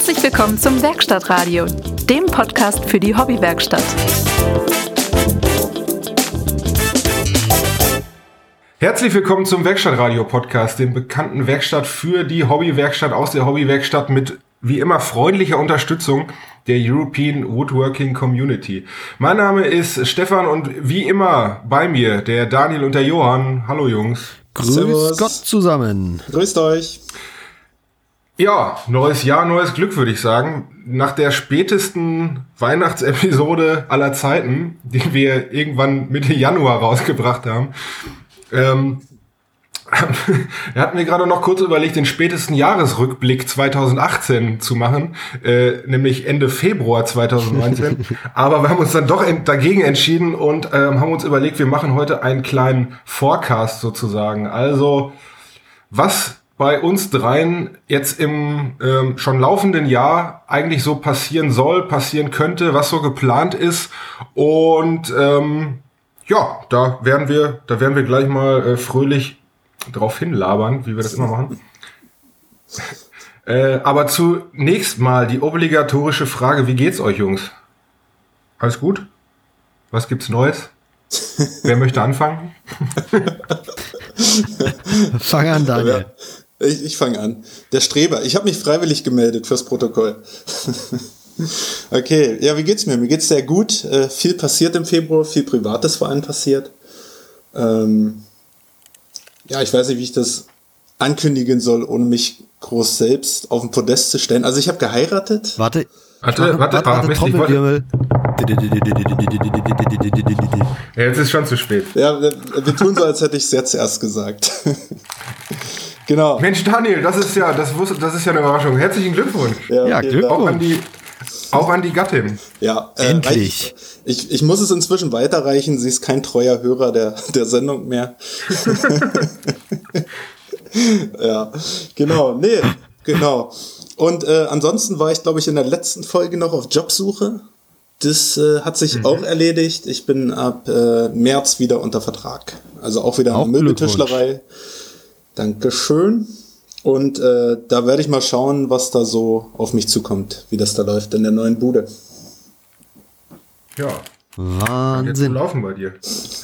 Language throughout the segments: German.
Herzlich willkommen zum Werkstattradio, dem Podcast für die Hobbywerkstatt. Herzlich willkommen zum Werkstattradio-Podcast, dem bekannten Werkstatt für die Hobbywerkstatt aus der Hobbywerkstatt mit wie immer freundlicher Unterstützung der European Woodworking Community. Mein Name ist Stefan und wie immer bei mir der Daniel und der Johann. Hallo Jungs. Grüß Servus. Gott zusammen. Grüßt euch. Ja, neues Jahr, neues Glück, würde ich sagen. Nach der spätesten Weihnachtsepisode aller Zeiten, die wir irgendwann Mitte Januar rausgebracht haben, ähm, er hat mir gerade noch kurz überlegt, den spätesten Jahresrückblick 2018 zu machen, äh, nämlich Ende Februar 2019. Aber wir haben uns dann doch ent dagegen entschieden und ähm, haben uns überlegt, wir machen heute einen kleinen Forecast sozusagen. Also, was bei uns dreien jetzt im ähm, schon laufenden Jahr eigentlich so passieren soll, passieren könnte, was so geplant ist und ähm, ja, da werden wir, da werden wir gleich mal äh, fröhlich drauf hinlabern, wie wir das immer machen. äh, aber zunächst mal die obligatorische Frage, wie geht's euch, Jungs? Alles gut? Was gibt's Neues? Wer möchte anfangen? Fang an, Daniel. Ich, ich fange an. Der Streber. Ich habe mich freiwillig gemeldet fürs Protokoll. okay, ja, wie geht's mir? Mir geht's sehr gut. Äh, viel passiert im Februar, viel Privates vor allem passiert. Ähm, ja, ich weiß nicht, wie ich das ankündigen soll, ohne mich groß selbst auf den Podest zu stellen. Also ich habe geheiratet. Warte. Warte, warte, warte, warte Trommelwirbel. Ja, jetzt ist schon zu spät. Ja, wir tun so, als hätte ich es jetzt erst gesagt. genau. Mensch, Daniel, das ist ja, das, wusste, das ist ja eine Überraschung. Herzlichen Glückwunsch. Ja, ja Glückwunsch. Auch an die, auch an die Gattin. Ja, äh, endlich. Ich, ich muss es inzwischen weiterreichen. Sie ist kein treuer Hörer der, der Sendung mehr. ja, genau. Nee, genau. Und äh, ansonsten war ich, glaube ich, in der letzten Folge noch auf Jobsuche. Das äh, hat sich mhm. auch erledigt. Ich bin ab äh, März wieder unter Vertrag. Also auch wieder eine Möbeltischlerei. Dankeschön. Und äh, da werde ich mal schauen, was da so auf mich zukommt, wie das da läuft in der neuen Bude. Ja. Wahnsinn. laufen bei dir.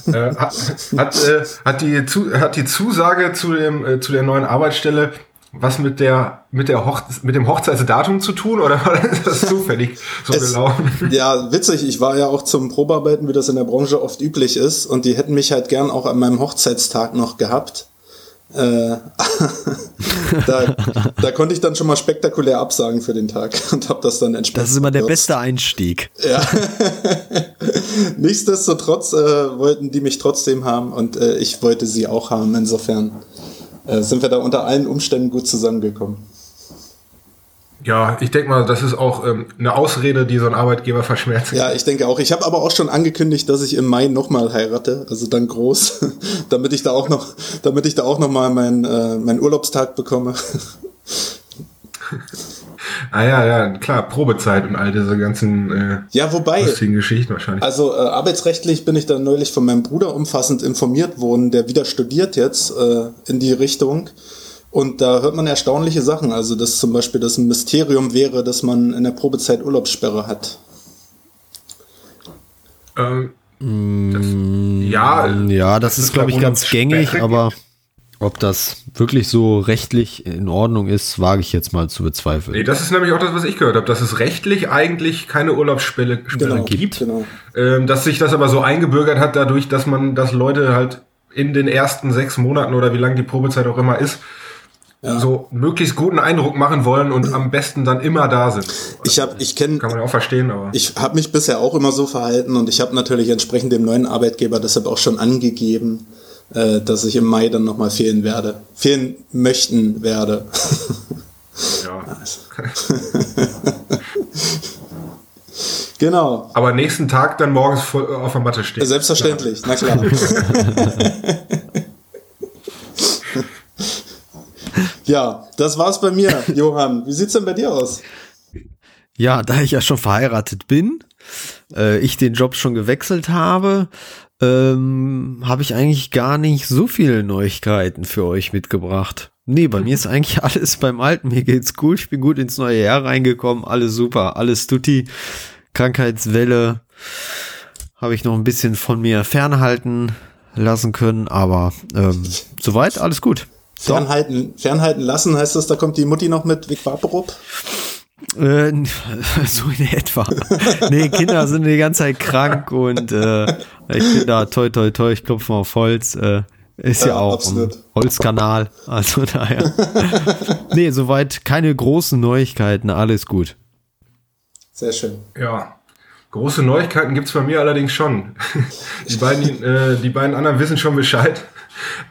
äh, hat, hat, äh, hat, die zu, hat die Zusage zu, dem, äh, zu der neuen Arbeitsstelle was mit der mit der Hoch mit dem Hochzeitsdatum zu tun oder war das zufällig so es, gelaufen? Ja, witzig. Ich war ja auch zum Probearbeiten, wie das in der Branche oft üblich ist, und die hätten mich halt gern auch an meinem Hochzeitstag noch gehabt. Äh, da, da konnte ich dann schon mal spektakulär absagen für den Tag und habe das dann entsprechend. Das ist immer der genutzt. beste Einstieg. Ja. Nichtsdestotrotz äh, wollten die mich trotzdem haben und äh, ich wollte sie auch haben. Insofern äh, sind wir da unter allen Umständen gut zusammengekommen. Ja, ich denke mal, das ist auch ähm, eine Ausrede, die so ein Arbeitgeber verschmerzt. Ja, ich denke auch. Ich habe aber auch schon angekündigt, dass ich im Mai nochmal heirate, also dann groß, damit ich da auch noch, damit ich da auch noch mal meinen äh, meinen Urlaubstag bekomme. ah ja, ja, klar, Probezeit und all diese ganzen äh, ja, wobei, lustigen Geschichten wahrscheinlich. Also äh, arbeitsrechtlich bin ich da neulich von meinem Bruder umfassend informiert worden, der wieder studiert jetzt äh, in die Richtung. Und da hört man erstaunliche Sachen. Also, dass zum Beispiel das ein Mysterium wäre, dass man in der Probezeit Urlaubssperre hat. Ähm, das, ja, ja, das, das ist, glaube ich, ganz gängig, aber ob das wirklich so rechtlich in Ordnung ist, wage ich jetzt mal zu bezweifeln. Nee, das ist nämlich auch das, was ich gehört habe, dass es rechtlich eigentlich keine Urlaubssperre genau, gibt. Genau. Ähm, dass sich das aber so eingebürgert hat dadurch, dass man, dass Leute halt in den ersten sechs Monaten oder wie lange die Probezeit auch immer ist, ja. so möglichst guten Eindruck machen wollen und am besten dann immer da sind. Ich habe, ich kenne, kann man ja auch verstehen, aber ich habe mich bisher auch immer so verhalten und ich habe natürlich entsprechend dem neuen Arbeitgeber deshalb auch schon angegeben, äh, dass ich im Mai dann nochmal fehlen werde, fehlen möchten werde. Ja. genau. Aber nächsten Tag dann morgens auf der Matte stehen. Selbstverständlich, ja. na klar. Ja, das war's bei mir, Johann. Wie sieht's denn bei dir aus? Ja, da ich ja schon verheiratet bin, äh, ich den Job schon gewechselt habe, ähm, habe ich eigentlich gar nicht so viele Neuigkeiten für euch mitgebracht. Nee, bei mir ist eigentlich alles beim Alten. Mir geht's gut. Ich bin gut ins neue Jahr reingekommen. Alles super. Alles tutti. Krankheitswelle habe ich noch ein bisschen von mir fernhalten lassen können, aber ähm, soweit alles gut. Fernhalten, fernhalten lassen heißt das, da kommt die Mutti noch mit Vic Vaporub? Äh, so in etwa. nee, Kinder sind die ganze Zeit krank und äh, ich bin da toi toi toi, ich klopfe mal auf Holz. Äh, ist ja, ja auch absolut. ein Holzkanal. Also daher. nee, soweit keine großen Neuigkeiten, alles gut. Sehr schön. Ja. Große Neuigkeiten gibt's bei mir allerdings schon. Die beiden, äh, die beiden anderen wissen schon Bescheid.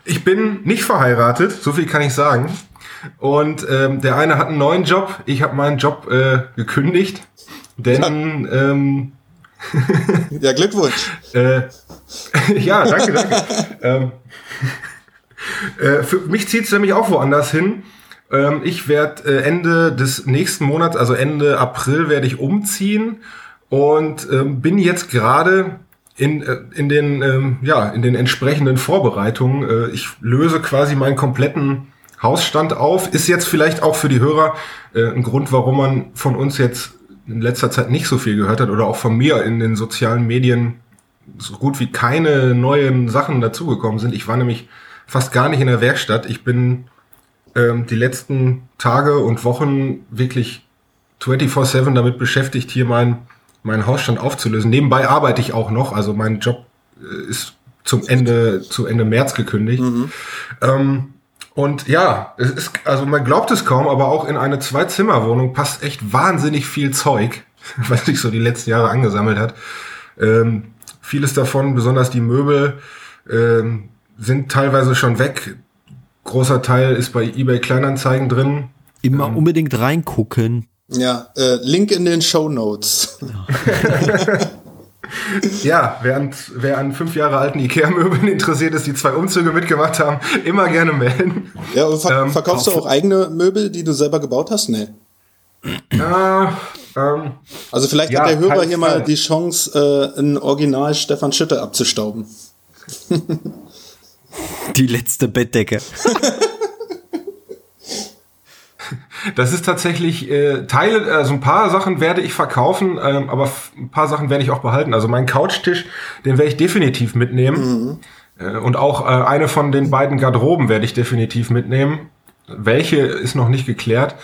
Ich bin nicht verheiratet, so viel kann ich sagen. Und ähm, der eine hat einen neuen Job, ich habe meinen Job äh, gekündigt, denn ja, ähm, ja Glückwunsch. äh, ja, danke, danke. ähm, äh, für mich zieht es nämlich auch woanders hin. Ähm, ich werde äh, Ende des nächsten Monats, also Ende April, werde ich umziehen und ähm, bin jetzt gerade in, äh, in, den, ähm, ja, in den entsprechenden Vorbereitungen. Äh, ich löse quasi meinen kompletten Hausstand auf. Ist jetzt vielleicht auch für die Hörer äh, ein Grund, warum man von uns jetzt in letzter Zeit nicht so viel gehört hat oder auch von mir in den sozialen Medien so gut wie keine neuen Sachen dazugekommen sind. Ich war nämlich fast gar nicht in der Werkstatt. Ich bin ähm, die letzten Tage und Wochen wirklich 24-7 damit beschäftigt, hier mein, meinen Hausstand aufzulösen. Nebenbei arbeite ich auch noch, also mein Job äh, ist zum Ende, zu Ende März gekündigt. Mhm. Ähm, und ja, es ist, also man glaubt es kaum, aber auch in eine Zwei-Zimmer-Wohnung passt echt wahnsinnig viel Zeug, was sich so die letzten Jahre angesammelt hat. Ähm, vieles davon, besonders die Möbel, ähm, sind teilweise schon weg. Großer Teil ist bei eBay Kleinanzeigen drin. Immer ähm, unbedingt reingucken. Ja, äh, Link in den Show Notes. ja, während wer an fünf Jahre alten Ikea-Möbeln interessiert ist, die zwei Umzüge mitgemacht haben, immer gerne melden. Ja, und ver ähm, verkaufst du auch eigene Möbel, die du selber gebaut hast? Nee. Äh, ähm, also vielleicht ja, hat der Hörer hier mal die Chance, äh, ein Original Stefan Schütte abzustauben. Die letzte Bettdecke. Das ist tatsächlich äh, Teile, also ein paar Sachen werde ich verkaufen, ähm, aber ein paar Sachen werde ich auch behalten. Also meinen Couchtisch, den werde ich definitiv mitnehmen. Mhm. Äh, und auch äh, eine von den beiden Garderoben werde ich definitiv mitnehmen. Welche ist noch nicht geklärt.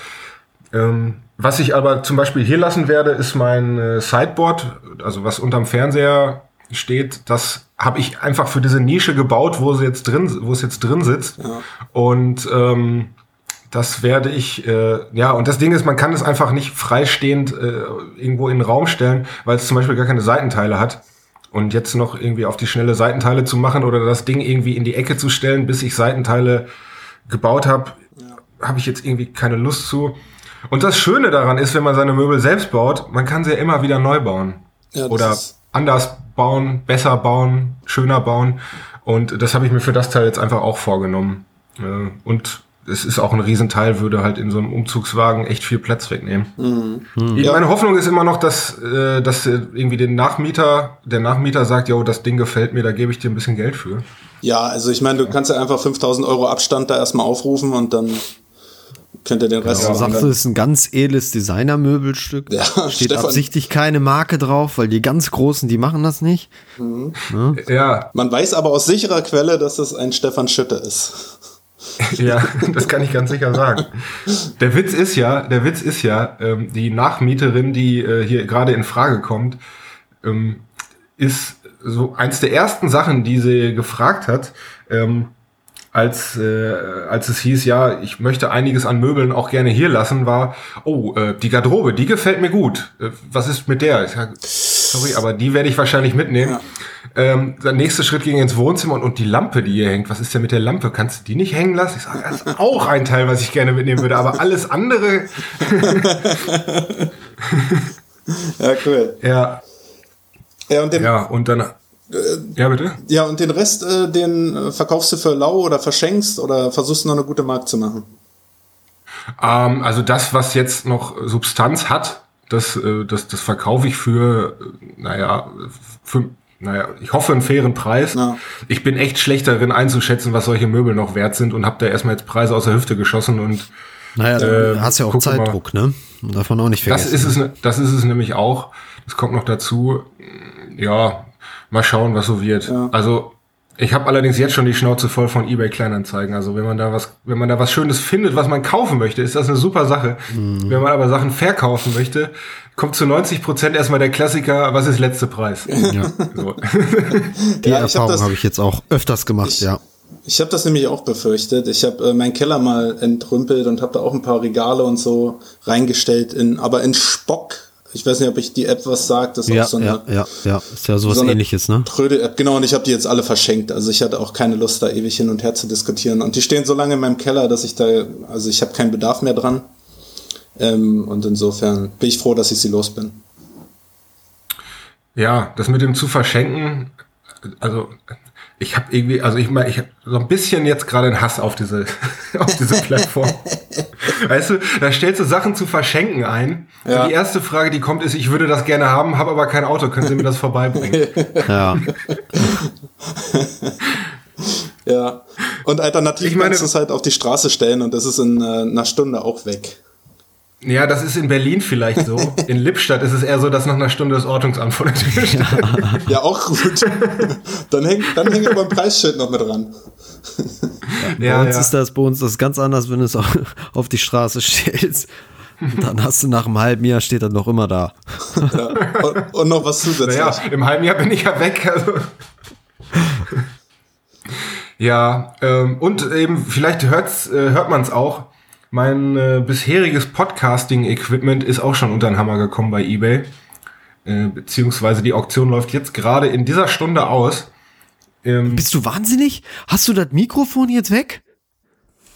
Ähm, was ich aber zum Beispiel hier lassen werde, ist mein äh, Sideboard, also was unterm Fernseher steht. Das habe ich einfach für diese Nische gebaut, wo sie jetzt drin, wo es jetzt drin sitzt. Ja. Und ähm, das werde ich, äh, ja, und das Ding ist, man kann es einfach nicht freistehend äh, irgendwo in den Raum stellen, weil es zum Beispiel gar keine Seitenteile hat. Und jetzt noch irgendwie auf die schnelle Seitenteile zu machen oder das Ding irgendwie in die Ecke zu stellen, bis ich Seitenteile gebaut habe, ja. habe ich jetzt irgendwie keine Lust zu. Und das Schöne daran ist, wenn man seine Möbel selbst baut, man kann sie ja immer wieder neu bauen. Ja, oder anders bauen, besser bauen, schöner bauen. Und das habe ich mir für das Teil jetzt einfach auch vorgenommen. Äh, und es ist auch ein Riesenteil, würde halt in so einem Umzugswagen echt viel Platz wegnehmen. Mhm. Mhm. Meine Hoffnung ist immer noch, dass, äh, dass irgendwie den Nachmieter, der Nachmieter sagt, jo, das Ding gefällt mir, da gebe ich dir ein bisschen Geld für. Ja, also ich meine, du kannst ja einfach 5000 Euro Abstand da erstmal aufrufen und dann könnt ihr den Rest ja, Sagst du, es ist ein ganz edles Designer-Möbelstück. Ja, Steht Stefan. absichtlich keine Marke drauf, weil die ganz Großen, die machen das nicht. Mhm. Ja. ja. Man weiß aber aus sicherer Quelle, dass es ein Stefan Schütte ist. ja, das kann ich ganz sicher sagen. Der Witz ist ja, der Witz ist ja, ähm, die Nachmieterin, die äh, hier gerade in Frage kommt, ähm, ist so eins der ersten Sachen, die sie gefragt hat, ähm, als, äh, als es hieß, ja, ich möchte einiges an Möbeln auch gerne hier lassen, war, oh, äh, die Garderobe, die gefällt mir gut. Äh, was ist mit der? Sag, sorry, aber die werde ich wahrscheinlich mitnehmen. Ja. Ähm, der nächste Schritt ging ins Wohnzimmer und, und die Lampe, die hier hängt, was ist denn mit der Lampe? Kannst du die nicht hängen lassen? Ich sage, das ist auch ein Teil, was ich gerne mitnehmen würde, aber alles andere. ja, cool. Ja. Ja, und, den, ja, und dann ja, bitte? Ja, und den Rest, äh, den äh, verkaufst du für lau oder verschenkst oder versuchst du noch eine gute Markt zu machen? Ähm, also das, was jetzt noch Substanz hat, das, äh, das, das verkaufe ich für, äh, naja, für naja, ich hoffe einen fairen Preis. Ja. Ich bin echt schlecht darin einzuschätzen, was solche Möbel noch wert sind und habe da erstmal jetzt Preise aus der Hüfte geschossen und naja, du äh, hast ja auch Zeitdruck, mal. ne? Man auch nicht vergessen. Das ist es, das ist es nämlich auch. Das kommt noch dazu. Ja, mal schauen, was so wird. Ja. Also ich habe allerdings jetzt schon die Schnauze voll von eBay Kleinanzeigen. Also wenn man da was, wenn man da was Schönes findet, was man kaufen möchte, ist das eine super Sache. Mhm. Wenn man aber Sachen verkaufen möchte, kommt zu 90 Prozent erstmal der Klassiker, was ist letzte Preis? Ja. So. Die ja, Erfahrung habe hab ich jetzt auch öfters gemacht, ich, ja. Ich habe das nämlich auch befürchtet. Ich habe äh, meinen Keller mal entrümpelt und habe da auch ein paar Regale und so reingestellt, in, aber in Spock ich weiß nicht, ob ich die App was sagt. Das ist ja, auch so eine, ja, ja, ja, ist ja sowas so ähnliches, ne? Tröde-App, genau, und ich habe die jetzt alle verschenkt. Also ich hatte auch keine Lust, da ewig hin und her zu diskutieren. Und die stehen so lange in meinem Keller, dass ich da, also ich habe keinen Bedarf mehr dran. Ähm, und insofern bin ich froh, dass ich sie los bin. Ja, das mit dem zu verschenken, also ich habe irgendwie, also ich meine, ich habe so ein bisschen jetzt gerade einen Hass auf diese, auf diese Plattform. weißt du, da stellst du Sachen zu verschenken ein. Ja. Die erste Frage, die kommt, ist, ich würde das gerne haben, habe aber kein Auto, können Sie mir das vorbeibringen? ja. ja. Und alternativ ich meine, kannst du es halt auf die Straße stellen und das ist in äh, einer Stunde auch weg. Ja, das ist in Berlin vielleicht so. In Lippstadt ist es eher so, dass nach einer Stunde das Ordnungsamt vor der Tür steht. Ja, ja auch gut. Dann hängt, dann hängt aber ein Preisschild noch mit dran. Ja, bei uns ja. ist das bei uns das ganz anders, wenn du es auf die Straße stellst. Dann hast du nach einem halben Jahr steht dann noch immer da. Ja. Und, und, noch was zusätzlich. Naja, im halben Jahr bin ich ja weg. Also. Ja, ähm, und eben, vielleicht hört's, äh, hört man es auch, mein äh, bisheriges Podcasting-Equipment ist auch schon unter den Hammer gekommen bei eBay. Äh, beziehungsweise die Auktion läuft jetzt gerade in dieser Stunde aus. Ähm, Bist du wahnsinnig? Hast du das Mikrofon jetzt weg?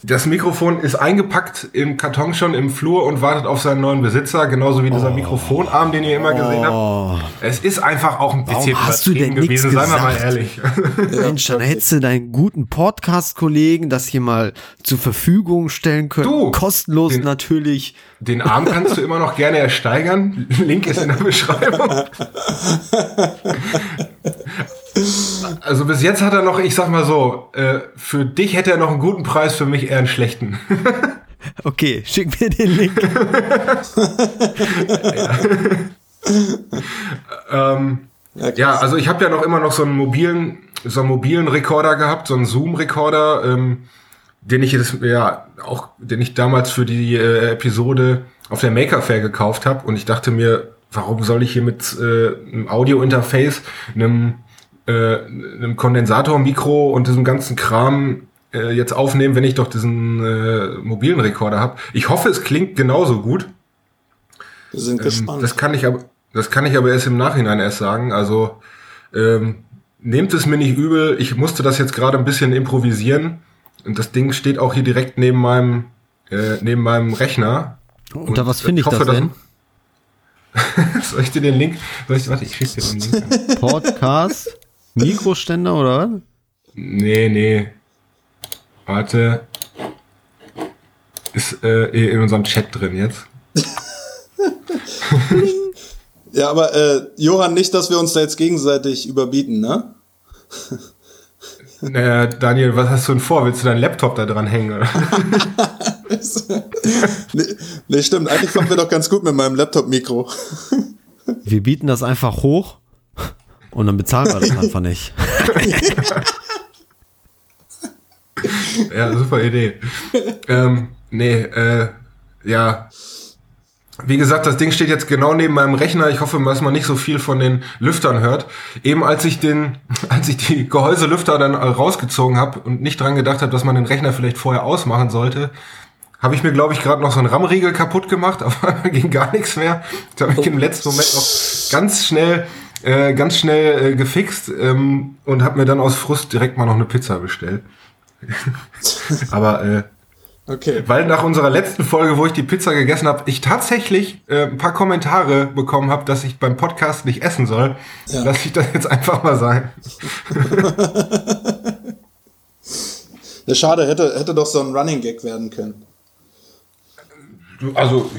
Das Mikrofon ist eingepackt im Karton schon im Flur und wartet auf seinen neuen Besitzer, genauso wie dieser oh. Mikrofonarm, den ihr immer gesehen habt. Oh. Es ist einfach auch ein bisschen hast du denn gewesen, seien wir mal ehrlich. Mensch, dann hättest du deinen guten Podcast-Kollegen das hier mal zur Verfügung stellen können. Du, Kostenlos den, natürlich. Den Arm kannst du immer noch gerne ersteigern. Link ist in der Beschreibung. Also bis jetzt hat er noch, ich sag mal so, äh, für dich hätte er noch einen guten Preis, für mich eher einen schlechten. okay, schick mir den Link. ja. ähm, ja, ja, also ich habe ja noch immer noch so einen mobilen, so einen mobilen Rekorder gehabt, so einen Zoom-Rekorder, ähm, den ich jetzt, ja auch, den ich damals für die äh, Episode auf der Maker Fair gekauft habe und ich dachte mir, warum soll ich hier mit äh, einem Audio-Interface, einem äh, einem Kondensatormikro und diesem ganzen Kram äh, jetzt aufnehmen, wenn ich doch diesen äh, mobilen Rekorder habe. Ich hoffe, es klingt genauso gut. Wir sind ähm, gespannt. Das kann ich aber, das kann ich aber erst im Nachhinein erst sagen. Also ähm, nehmt es mir nicht übel. Ich musste das jetzt gerade ein bisschen improvisieren und das Ding steht auch hier direkt neben meinem äh, neben meinem Rechner. Unter was finde ich, hoffe, das denn? Soll ich dir den Link? Soll ich, warte, ich schicke dir den Link. Podcast. Mikroständer oder was? Nee, nee. Warte. Ist äh, in unserem Chat drin jetzt. ja, aber äh, Johann, nicht, dass wir uns da jetzt gegenseitig überbieten, ne? Naja, Daniel, was hast du denn vor? Willst du deinen Laptop da dran hängen? nee, nee, stimmt. Eigentlich kommen wir doch ganz gut mit meinem Laptop-Mikro. wir bieten das einfach hoch und dann bezahlen wir das einfach nicht. ja, super Idee. ähm, nee, äh, ja. Wie gesagt, das Ding steht jetzt genau neben meinem Rechner. Ich hoffe, dass man nicht so viel von den Lüftern hört. Eben als ich den, als ich die Gehäuselüfter dann rausgezogen habe und nicht dran gedacht habe, dass man den Rechner vielleicht vorher ausmachen sollte, habe ich mir, glaube ich, gerade noch so einen RAM-Riegel kaputt gemacht, aber ging gar nichts mehr. Ich habe ich im letzten Moment noch ganz schnell äh, ganz schnell äh, gefixt ähm, und habe mir dann aus Frust direkt mal noch eine Pizza bestellt. Aber äh, okay. weil nach unserer letzten Folge, wo ich die Pizza gegessen habe, ich tatsächlich äh, ein paar Kommentare bekommen habe, dass ich beim Podcast nicht essen soll, ja. lasse ich das jetzt einfach mal sein. ja, schade, hätte, hätte doch so ein Running Gag werden können. Also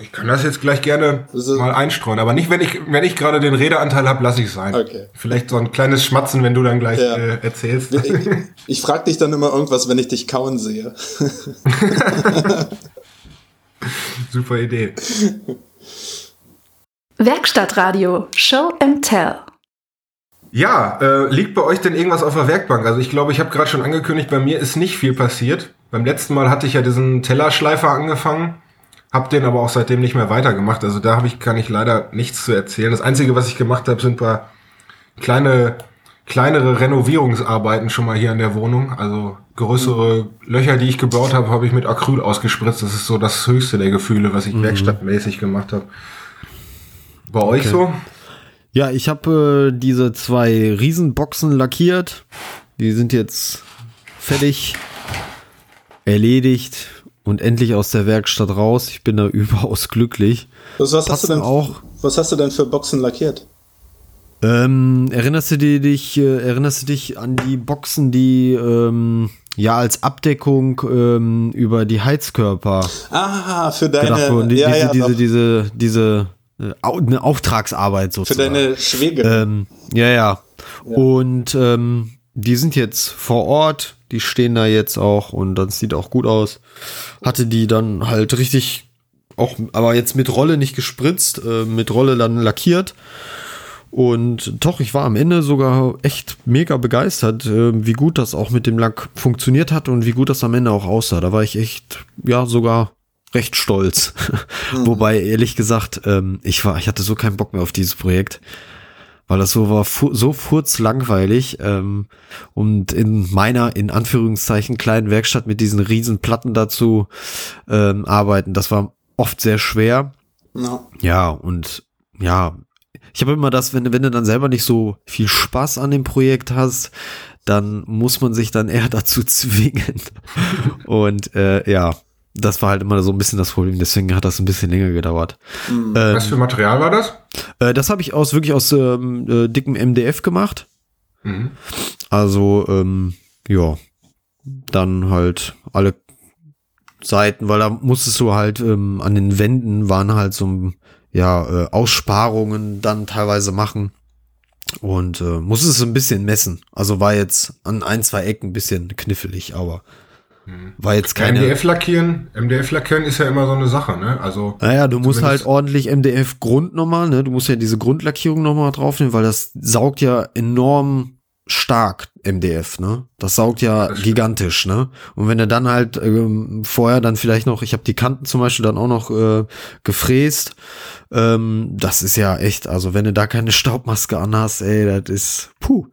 ich kann das jetzt gleich gerne mal einstreuen, aber nicht, wenn ich wenn ich gerade den Redeanteil habe, lasse ich sein. Okay. Vielleicht so ein kleines Schmatzen, wenn du dann gleich ja. äh, erzählst. Ich, ich frage dich dann immer irgendwas, wenn ich dich kauen sehe. Super Idee. Werkstattradio Show and Tell. Ja, äh, liegt bei euch denn irgendwas auf der Werkbank? Also ich glaube, ich habe gerade schon angekündigt, bei mir ist nicht viel passiert. Beim letzten Mal hatte ich ja diesen Tellerschleifer angefangen, habe den aber auch seitdem nicht mehr weitergemacht. Also da habe ich kann ich leider nichts zu erzählen. Das einzige, was ich gemacht habe, sind paar kleine kleinere Renovierungsarbeiten schon mal hier in der Wohnung. Also größere Löcher, die ich gebaut habe, habe ich mit Acryl ausgespritzt. Das ist so das höchste der Gefühle, was ich mhm. werkstattmäßig gemacht habe. Bei okay. euch so? Ja, ich habe äh, diese zwei Riesenboxen lackiert. Die sind jetzt fertig, erledigt und endlich aus der Werkstatt raus. Ich bin da überaus glücklich. Was, was hast du denn auch? Was hast du denn für Boxen lackiert? Ähm, erinnerst du dich, äh, erinnerst du dich an die Boxen, die ähm, ja als Abdeckung ähm, über die Heizkörper? Ah, für deine, die, ja, diese, ja, diese, diese, diese, äh, eine Auftragsarbeit sozusagen. Für deine Schwäge. Ähm, ja, ja, ja. Und ähm, die sind jetzt vor Ort, die stehen da jetzt auch und das sieht auch gut aus. Hatte die dann halt richtig auch, aber jetzt mit Rolle nicht gespritzt, äh, mit Rolle dann lackiert. Und doch, ich war am Ende sogar echt mega begeistert, äh, wie gut das auch mit dem Lack funktioniert hat und wie gut das am Ende auch aussah. Da war ich echt, ja, sogar recht stolz. Mhm. Wobei, ehrlich gesagt, ähm, ich war, ich hatte so keinen Bock mehr auf dieses Projekt, weil das so war, fu so furzlangweilig ähm, und in meiner, in Anführungszeichen, kleinen Werkstatt mit diesen riesen Platten dazu ähm, arbeiten, das war oft sehr schwer. No. Ja, und ja, ich habe immer das, wenn, wenn du dann selber nicht so viel Spaß an dem Projekt hast, dann muss man sich dann eher dazu zwingen. Und äh, ja, das war halt immer so ein bisschen das Problem, deswegen hat das ein bisschen länger gedauert. Mhm. Ähm, Was für Material war das? Äh, das habe ich aus wirklich aus ähm, äh, dickem MDF gemacht. Mhm. Also, ähm, ja, dann halt alle Seiten, weil da musstest du halt ähm, an den Wänden waren halt so ja äh, Aussparungen dann teilweise machen und äh, musstest es ein bisschen messen. Also war jetzt an ein zwei Ecken ein bisschen knifflig, aber war jetzt keine. MDF lackieren, MDF lackieren ist ja immer so eine Sache, ne? Also. Naja, du musst halt ordentlich MDF Grund nochmal, ne? Du musst ja diese Grundlackierung nochmal draufnehmen, weil das saugt ja enorm stark MDF, ne? Das saugt ja das gigantisch, ne? Und wenn du dann halt ähm, vorher dann vielleicht noch, ich habe die Kanten zum Beispiel dann auch noch äh, gefräst, ähm, das ist ja echt, also wenn du da keine Staubmaske anhast, ey, das ist puh.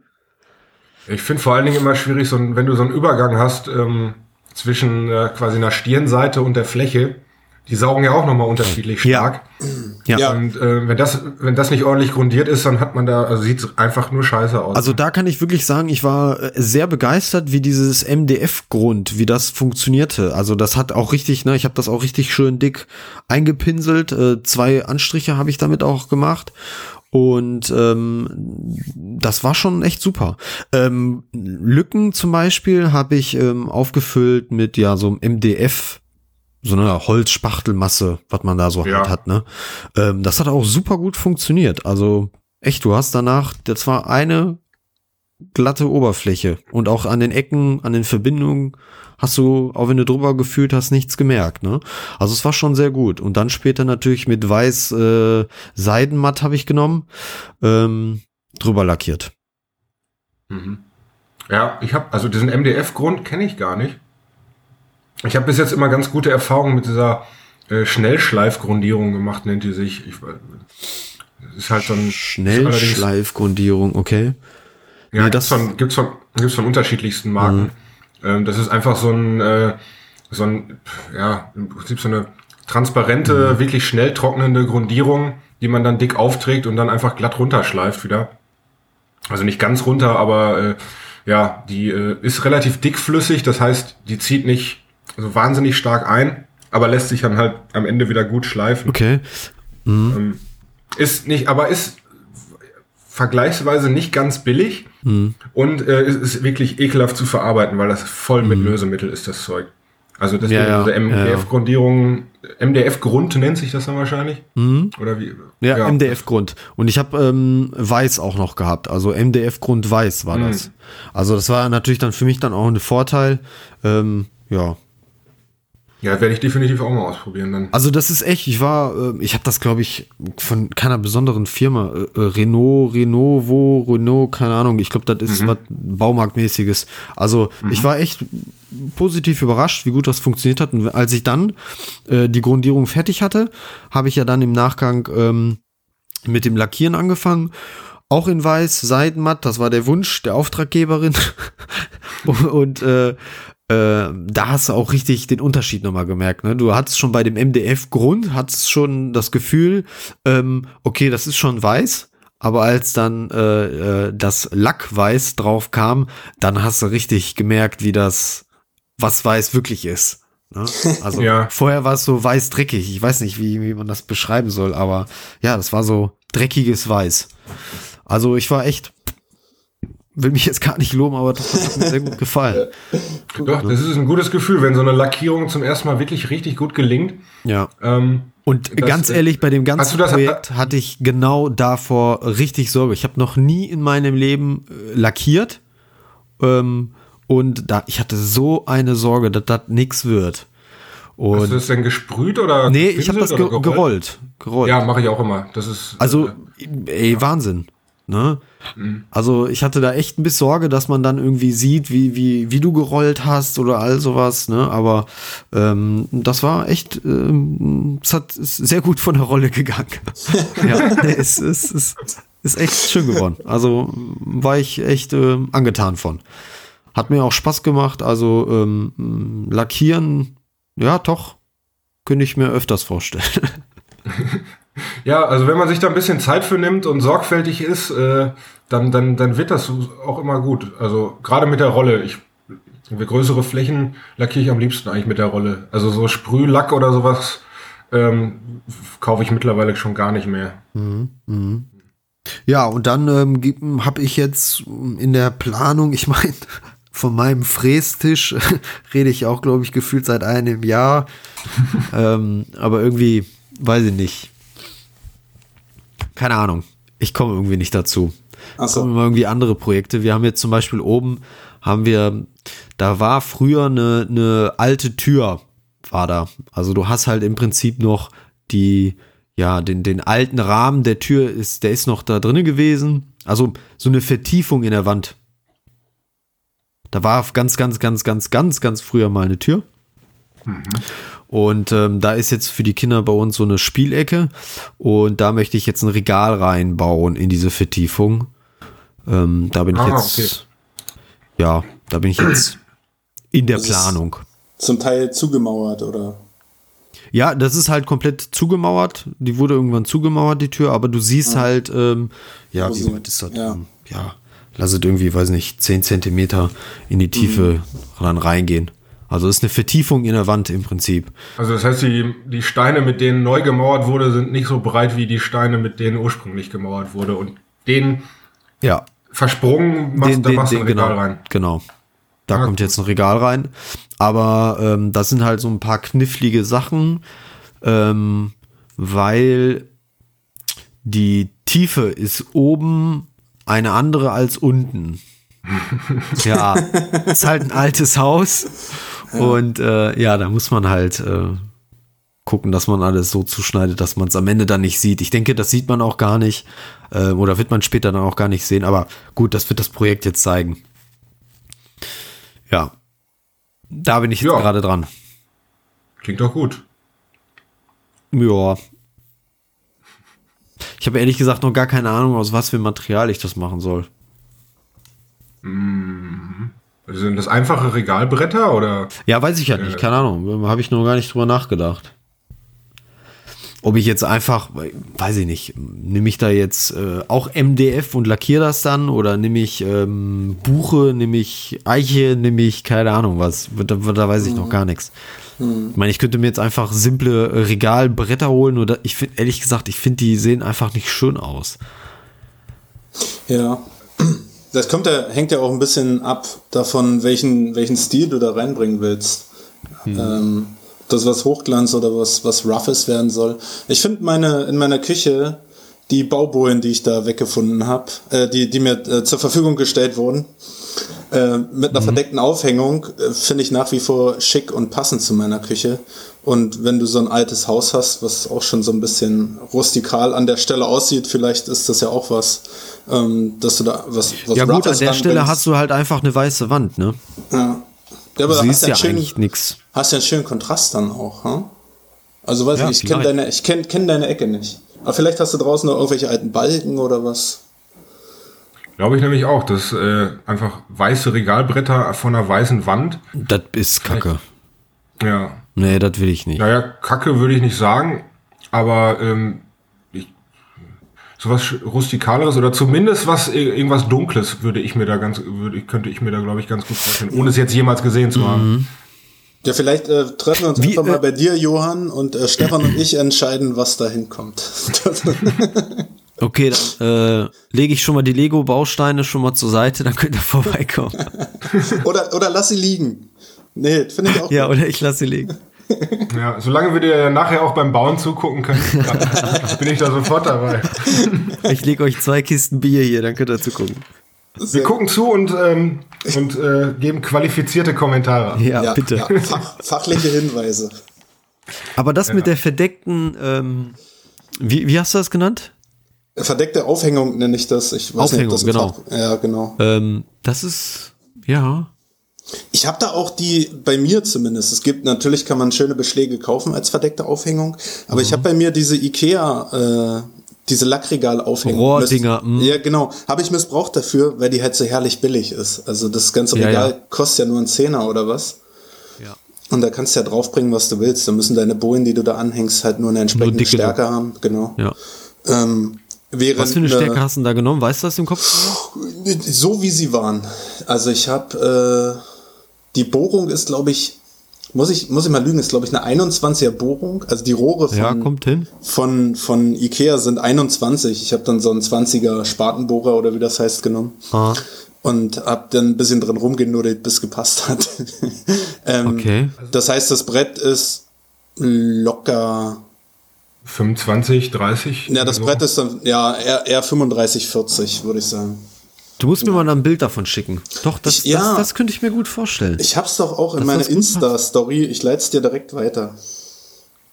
Ich finde vor allen Dingen immer schwierig, so, wenn du so einen Übergang hast, ähm, zwischen äh, quasi einer Stirnseite und der Fläche. Die saugen ja auch nochmal unterschiedlich stark. Ja. ja. Und äh, wenn das, wenn das nicht ordentlich grundiert ist, dann hat man da, also sieht einfach nur scheiße aus. Also da kann ich wirklich sagen, ich war äh, sehr begeistert, wie dieses MDF-Grund, wie das funktionierte. Also das hat auch richtig, ne, ich habe das auch richtig schön dick eingepinselt. Äh, zwei Anstriche habe ich damit auch gemacht. Und ähm, das war schon echt super. Ähm, Lücken zum Beispiel habe ich ähm, aufgefüllt mit ja so einem MDF, so einer Holzspachtelmasse, was man da so ja. hat. Ne? Ähm, das hat auch super gut funktioniert. Also echt, du hast danach, das war eine glatte Oberfläche und auch an den Ecken, an den Verbindungen hast du, auch wenn du drüber gefühlt hast, nichts gemerkt. Ne? Also es war schon sehr gut. Und dann später natürlich mit weiß äh, Seidenmatt habe ich genommen, ähm, drüber lackiert. Mhm. Ja, ich habe, also diesen MDF-Grund kenne ich gar nicht. Ich habe bis jetzt immer ganz gute Erfahrungen mit dieser äh, Schnellschleifgrundierung gemacht, nennt die sich. Ich, ist halt so ein Schnellschleifgrundierung, okay. Ja, nee, das von, gibt's von, gibt's von unterschiedlichsten Marken. Mhm. Ähm, das ist einfach so ein, äh, so ein, ja, im Prinzip so eine transparente, mhm. wirklich schnell trocknende Grundierung, die man dann dick aufträgt und dann einfach glatt runterschleift wieder. Also nicht ganz runter, aber äh, ja, die äh, ist relativ dickflüssig, das heißt, die zieht nicht so wahnsinnig stark ein, aber lässt sich dann halt am Ende wieder gut schleifen. Okay. Mhm. Ähm, ist nicht, aber ist vergleichsweise nicht ganz billig mhm. und äh, ist, ist wirklich ekelhaft zu verarbeiten, weil das voll mit mhm. Lösemittel ist, das Zeug. Also deswegen Ja, ja. diese MDF-Grundierung, MDF-Grund nennt sich das dann wahrscheinlich? Mhm. Oder wie? Ja, MDF-Grund. Und ich habe ähm, Weiß auch noch gehabt. Also MDF-Grund Weiß war das. Also das war natürlich dann für mich dann auch ein Vorteil. Ähm, ja. Ja, werde ich definitiv auch mal ausprobieren dann. Also das ist echt, ich war, äh, ich habe das glaube ich von keiner besonderen Firma, äh, äh, Renault, Renovo, Renault, keine Ahnung, ich glaube, das ist was Baumarktmäßiges. Also ich war echt positiv überrascht, wie gut das funktioniert hat. Und als ich dann äh, die Grundierung fertig hatte, habe ich ja dann im Nachgang ähm, mit dem Lackieren angefangen. Auch in weiß, Seitenmatt, das war der Wunsch der Auftraggeberin. und äh, da hast du auch richtig den Unterschied nochmal gemerkt. Ne? Du hattest schon bei dem MDF-Grund, hattest schon das Gefühl, ähm, okay, das ist schon weiß. Aber als dann äh, äh, das Lackweiß drauf kam, dann hast du richtig gemerkt, wie das, was weiß wirklich ist. Ne? Also Ja. vorher war es so weiß dreckig. Ich weiß nicht, wie, wie man das beschreiben soll, aber ja, das war so dreckiges Weiß. Also ich war echt, will mich jetzt gar nicht loben, aber das hat mir sehr gut gefallen. Doch, das ist ein gutes Gefühl, wenn so eine Lackierung zum ersten Mal wirklich richtig gut gelingt. Ja. Ähm, Und Das, ganz ehrlich, bei dem hast ganzen das- Projekt hatte ich genau davor richtig Sorge. Ich habe noch nie in meinem Leben äh, lackiert. Ähm, und da, ich hatte so eine Sorge, dass das nix wird. hast Und du das denn gesprüht oder? nee, ich habe das ge gepinselt oder gerollt. gerollt. Ja, mache ich auch immer. Das ist Also, äh, ey, Wahnsinn. Ne? Mhm. Also ich hatte da echt ein bisschen Sorge, dass man dann irgendwie sieht, wie, wie, wie du gerollt hast oder all sowas, ne? Aber ähm, das war echt, ähm, es hat ist sehr gut von der Rolle gegangen. ja, nee, es ist, ist, ist echt schön geworden. Also war ich echt ähm, angetan von. Hat mir auch Spaß gemacht. Also ähm, lackieren, ja, doch, könnte ich mir öfters vorstellen. Ja, also wenn man sich da ein bisschen Zeit für nimmt und sorgfältig ist, äh, dann, dann, dann wird das auch immer gut. Also gerade mit der Rolle. Ich, für größere Flächen lackiere ich am liebsten eigentlich mit der Rolle. Also so Sprühlack oder sowas ähm, kaufe ich mittlerweile schon gar nicht mehr. Ja, und dann ähm, habe ich jetzt in der Planung, ich meine, von meinem Frästisch rede ich auch, glaube ich, gefühlt seit einem Jahr. ähm, aber irgendwie, weiß ich nicht. Keine Ahnung. Ich komme irgendwie nicht dazu. Ach so. Kommen immer irgendwie andere Projekte. Wir haben jetzt zum Beispiel oben, haben wir, da war früher eine, eine alte Tür, war da. Also du hast halt im Prinzip noch die, ja, den, den alten Rahmen der Tür ist, der ist noch da drinne gewesen. Also so eine Vertiefung in der Wand. Da war ganz, ganz, ganz, ganz, ganz, ganz früher mal eine Tür. Und ähm, da ist jetzt für die Kinder bei uns so eine Spielecke. Und da möchte ich jetzt ein Regal reinbauen in diese Vertiefung. Ähm, da bin ich Ah, jetzt, okay. ja, da bin ich jetzt in der Das Planung. Zum Teil zugemauert, oder? Ja, das ist halt komplett zugemauert. Die wurde irgendwann zugemauert, die Tür, aber du siehst halt, ähm, ja, Wo wie weit ist das? ja. Ähm, Ja, lass es irgendwie, weiß nicht, 10 Zentimeter in die Tiefe dann reingehen. Also ist eine Vertiefung in der Wand im Prinzip. Also das heißt, die, die Steine, mit denen neu gemauert wurde, sind nicht so breit wie die Steine, mit denen ursprünglich gemauert wurde. Und den Ja, versprungen machst, da machst du ein Regal genau, rein. Genau. Da Ah, kommt jetzt ein Regal rein. Aber ähm, das sind halt so ein paar knifflige Sachen, ähm, weil die Tiefe ist oben eine andere als unten. ja, ist halt ein altes Haus. Und äh, ja, da muss man halt äh, gucken, dass man alles so zuschneidet, dass man es am Ende dann nicht sieht. Ich denke, das sieht man auch gar nicht. Äh, oder wird man später dann auch gar nicht sehen. Aber gut, das wird das Projekt jetzt zeigen. Ja. Da bin ich jetzt Ja. gerade dran. Klingt doch gut. Ja. Ich habe ehrlich gesagt noch gar keine Ahnung, aus was für Material ich das machen soll. Also sind das einfache Regalbretter oder? Ja, weiß ich ja nicht, keine Ahnung. Habe ich noch gar nicht drüber nachgedacht. Ob ich jetzt einfach, weiß ich nicht, nehme ich da jetzt äh, auch MDF und lackiere das dann oder nehme ich ähm, Buche, nehme ich Eiche, nehme ich keine Ahnung was. Da, da weiß ich noch gar nichts. Ich meine, ich könnte mir jetzt einfach simple äh, Regalbretter holen oder ich finde, ehrlich gesagt, ich finde, die sehen einfach nicht schön aus. Ja. Das kommt ja, hängt ja auch ein bisschen ab davon, welchen, welchen Stil du da reinbringen willst. Hm. Ähm, das was Hochglanz oder was, was Roughes werden soll. Ich finde meine, in meiner Küche die Baubohlen, die ich da weggefunden habe, äh, die, die mir äh, zur Verfügung gestellt wurden, äh, mit einer mhm. verdeckten Aufhängung, äh, finde ich nach wie vor schick und passend zu meiner Küche. Und wenn du so ein altes Haus hast, was auch schon so ein bisschen rustikal an der Stelle aussieht, vielleicht ist das ja auch was, ähm, dass du da was, was Ja gut, an der Stelle hast du halt einfach eine weiße Wand, ne? Ja. ja aber du siehst ja schön, eigentlich nichts. Hast ja einen schönen Kontrast dann auch, hm? Also weiß ja, ich, ich kenne deine, ich kenn, kenn deine Ecke nicht. Aber vielleicht hast du draußen noch irgendwelche alten Balken oder was? Glaube ich nämlich auch. Das äh, einfach weiße Regalbretter von einer weißen Wand. Das ist Kacke. Ja. Nee, das will ich nicht. Naja, Kacke würde ich nicht sagen, aber ähm, ich, sowas rustikaleres oder zumindest was irgendwas Dunkles würde ich mir da ganz, würde, könnte ich mir da glaube ich ganz gut vorstellen, ohne es jetzt jemals gesehen zu haben. Mhm. Ja, vielleicht äh, treffen wir uns Wie, einfach mal äh, bei dir, Johann, und äh, Stefan und ich entscheiden, was da hinkommt. okay, dann äh, lege ich schon mal die Lego-Bausteine schon mal zur Seite, dann könnt ihr vorbeikommen. oder, oder lass sie liegen. Nee, finde ich auch. Ja, gut. oder ich lasse sie liegen. Ja, solange wir dir nachher auch beim Bauen zugucken können, bin ich da sofort dabei. Ich lege euch zwei Kisten Bier hier, dann könnt ihr zugucken. Wir gucken zu und, ähm, und äh, geben qualifizierte Kommentare. Ja, ja bitte. Ja, fach, fachliche Hinweise. Aber das ja. mit der verdeckten, ähm, wie, wie hast du das genannt? Verdeckte Aufhängung nenne ich das. Ich weiß Aufhängung, nicht, genau. Fach, ja, genau. Ähm, das ist, ja. Ich habe da auch die, bei mir zumindest, es gibt, natürlich kann man schöne Beschläge kaufen als verdeckte Aufhängung, aber mhm. ich habe bei mir diese Ikea, äh, diese Lackregalaufhängung. Rohrdinger. Mh. Ja, genau. Habe ich missbraucht dafür, weil die halt so herrlich billig ist. Also das ganze Regal ja, ja. kostet ja nur einen Zehner oder was. Ja. Und da kannst du ja draufbringen, was du willst. Da müssen deine Bohlen, die du da anhängst, halt nur eine entsprechende Stärke haben. Genau. Ja. Ähm, was für eine Stärke hast du da genommen? Weißt du das im Kopf? So wie sie waren. Also ich habe äh, die Bohrung ist, glaube ich, muss ich, muss ich mal lügen, ist glaube ich eine 21er Bohrung. Also die Rohre von, ja, kommt hin. von, von Ikea sind 21. Ich habe dann so einen 20er Spatenbohrer oder wie das heißt genommen. Ah. Und habe dann ein bisschen drin rumgenudelt, bis gepasst hat. ähm, okay. Das heißt, das Brett ist locker 25, 30? Ja, das so. Brett ist dann, ja, eher, eher 35, 40, würde ich sagen. Du musst mir mal ein Bild davon schicken. Doch, das, ich, ja, das, das, könnte ich mir gut vorstellen. Ich hab's doch auch in meiner Insta-Story. Ich leite es dir direkt weiter.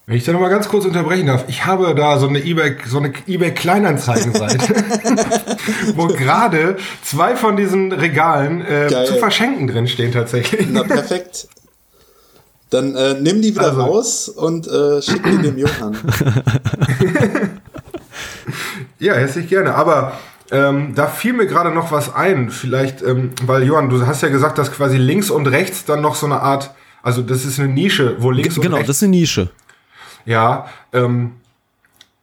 Wenn ich da noch mal ganz kurz unterbrechen darf, ich habe da so eine eBay, so eine eBay Kleinanzeigenseite, wo gerade zwei von diesen Regalen äh, zu verschenken drin stehen tatsächlich. Na perfekt. Dann äh, nimm die wieder also. raus und äh, schick die dem Johann. ja, herzlich gerne. Aber ähm, da fiel mir gerade noch was ein, vielleicht, ähm, weil Johann, du hast ja gesagt, dass quasi links und rechts dann noch so eine Art, also das ist eine Nische, wo links G genau, und rechts. das ist eine Nische. Ja, ähm,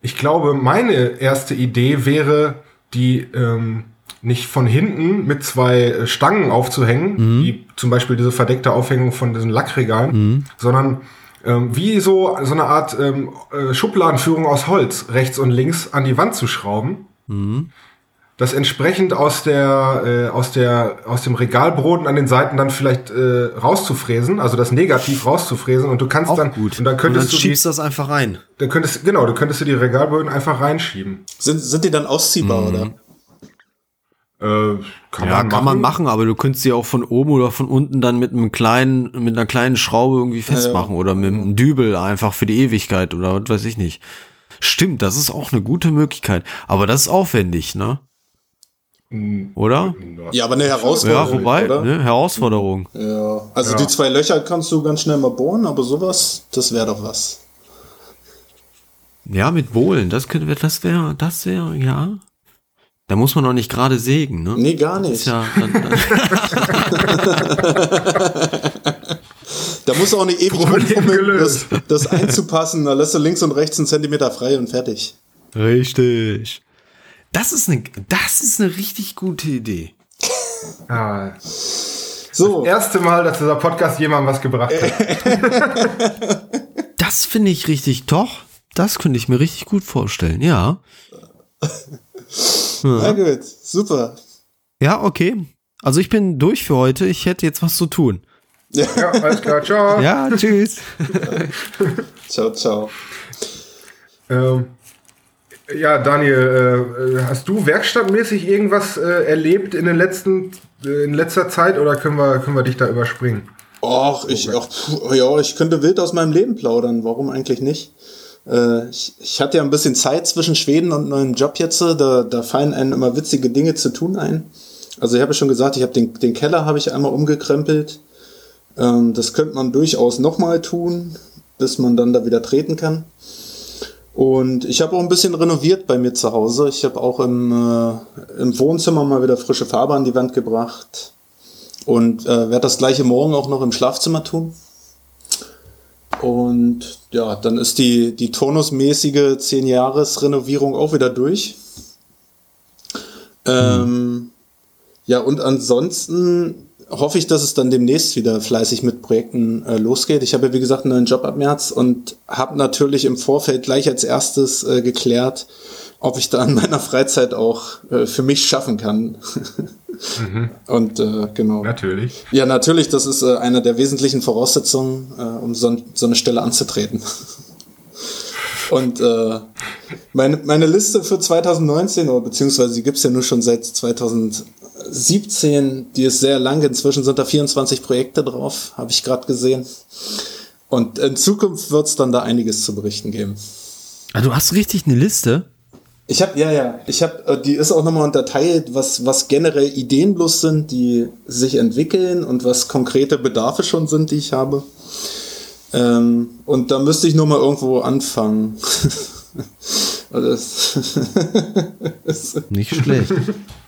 ich glaube, meine erste Idee wäre, die ähm, nicht von hinten mit zwei Stangen aufzuhängen, mhm. wie zum Beispiel diese verdeckte Aufhängung von diesen Lackregalen, mhm. sondern ähm, wie so, so eine Art ähm, äh, Schubladenführung aus Holz rechts und links an die Wand zu schrauben. Mhm das entsprechend aus der äh, aus der aus dem Regalboden an den Seiten dann vielleicht äh, rauszufräsen, also das Negativ rauszufräsen und du kannst Auch dann gut. und dann könntest und dann du schiebst die, das einfach rein. Dann könntest genau, du könntest du die Regalböden einfach reinschieben. Sind sind die dann ausziehbar mhm. oder? Äh, kann ja, man kann man machen, aber du könntest sie auch von oben oder von unten dann mit einem kleinen, mit einer kleinen Schraube irgendwie festmachen ja, ja. oder mit einem Dübel einfach für die Ewigkeit oder was weiß ich nicht. Stimmt, das ist auch eine gute Möglichkeit, aber das ist aufwendig, ne? Oder? Ja, aber eine Herausforderung. Ja, wobei, oder? Ne, Herausforderung. Ja, also ja. die zwei Löcher kannst du ganz schnell mal bohren, aber sowas, das wäre doch was. Ja, mit Bohlen, das könnte, das wäre, das wäre, ja. Da muss man noch nicht gerade sägen, ne? Nee, gar nicht. Ja, dann, dann da muss auch eine ewig rumfummeln, das, das einzupassen. Da lässt du links und rechts einen Zentimeter frei und fertig. Richtig. Das ist eine, das ist eine richtig gute Idee. Ah. So. Das erste Mal, dass dieser Podcast jemandem was gebracht hat. das finde ich richtig, doch. Das könnte ich mir richtig gut vorstellen, ja. Na gut, super. Ja, okay. Also ich bin durch für heute. Ich hätte jetzt was zu tun. Ja, ja alles klar. Ciao. Ja, tschüss. ciao, ciao. Ähm, ja, Daniel, äh, hast du werkstattmäßig irgendwas äh, erlebt in den letzten in letzter Zeit oder können wir können wir dich da überspringen? Och, ich, ach, ja, ich könnte wild aus meinem Leben plaudern. Warum eigentlich nicht? Äh, ich, ich hatte ja ein bisschen Zeit zwischen Schweden und neuen Job jetzt. Da, da fallen einem immer witzige Dinge zu tun ein. Also ich habe schon gesagt, ich habe den, den Keller habe ich einmal umgekrempelt. Ähm, das könnte man durchaus nochmal tun, bis man dann da wieder treten kann. Und ich habe auch ein bisschen renoviert bei mir zu Hause. Ich habe auch im, äh, im Wohnzimmer mal wieder frische Farbe an die Wand gebracht. Und äh, werde das gleiche morgen auch noch im Schlafzimmer tun. Und ja, dann ist die, die turnusmäßige 10-Jahres-Renovierung auch wieder durch. Ähm, ja, und ansonsten hoffe ich, dass es dann demnächst wieder fleißig mit Projekten äh, losgeht. Ich habe ja, wie gesagt, einen neuen Job ab März und habe natürlich im Vorfeld gleich als erstes äh, geklärt, ob ich da in meiner Freizeit auch äh, für mich schaffen kann. mhm. Und äh, genau. Natürlich. Ja, natürlich, das ist äh, eine der wesentlichen Voraussetzungen, äh, um so, so eine Stelle anzutreten. Und äh, meine, meine Liste für 2019, oder beziehungsweise die gibt's ja nur schon seit 2017, die ist sehr lang. Inzwischen sind da 24 Projekte drauf, habe ich gerade gesehen. Und in Zukunft wird's dann da einiges zu berichten geben. Ah, du hast richtig eine Liste? Ich habe ja ja, ich habe äh, die ist auch nochmal unterteilt, was was generell Ideen bloß sind, die sich entwickeln und was konkrete Bedarfe schon sind, die ich habe. Ähm, und da müsste ich nur mal irgendwo anfangen. das nicht schlecht.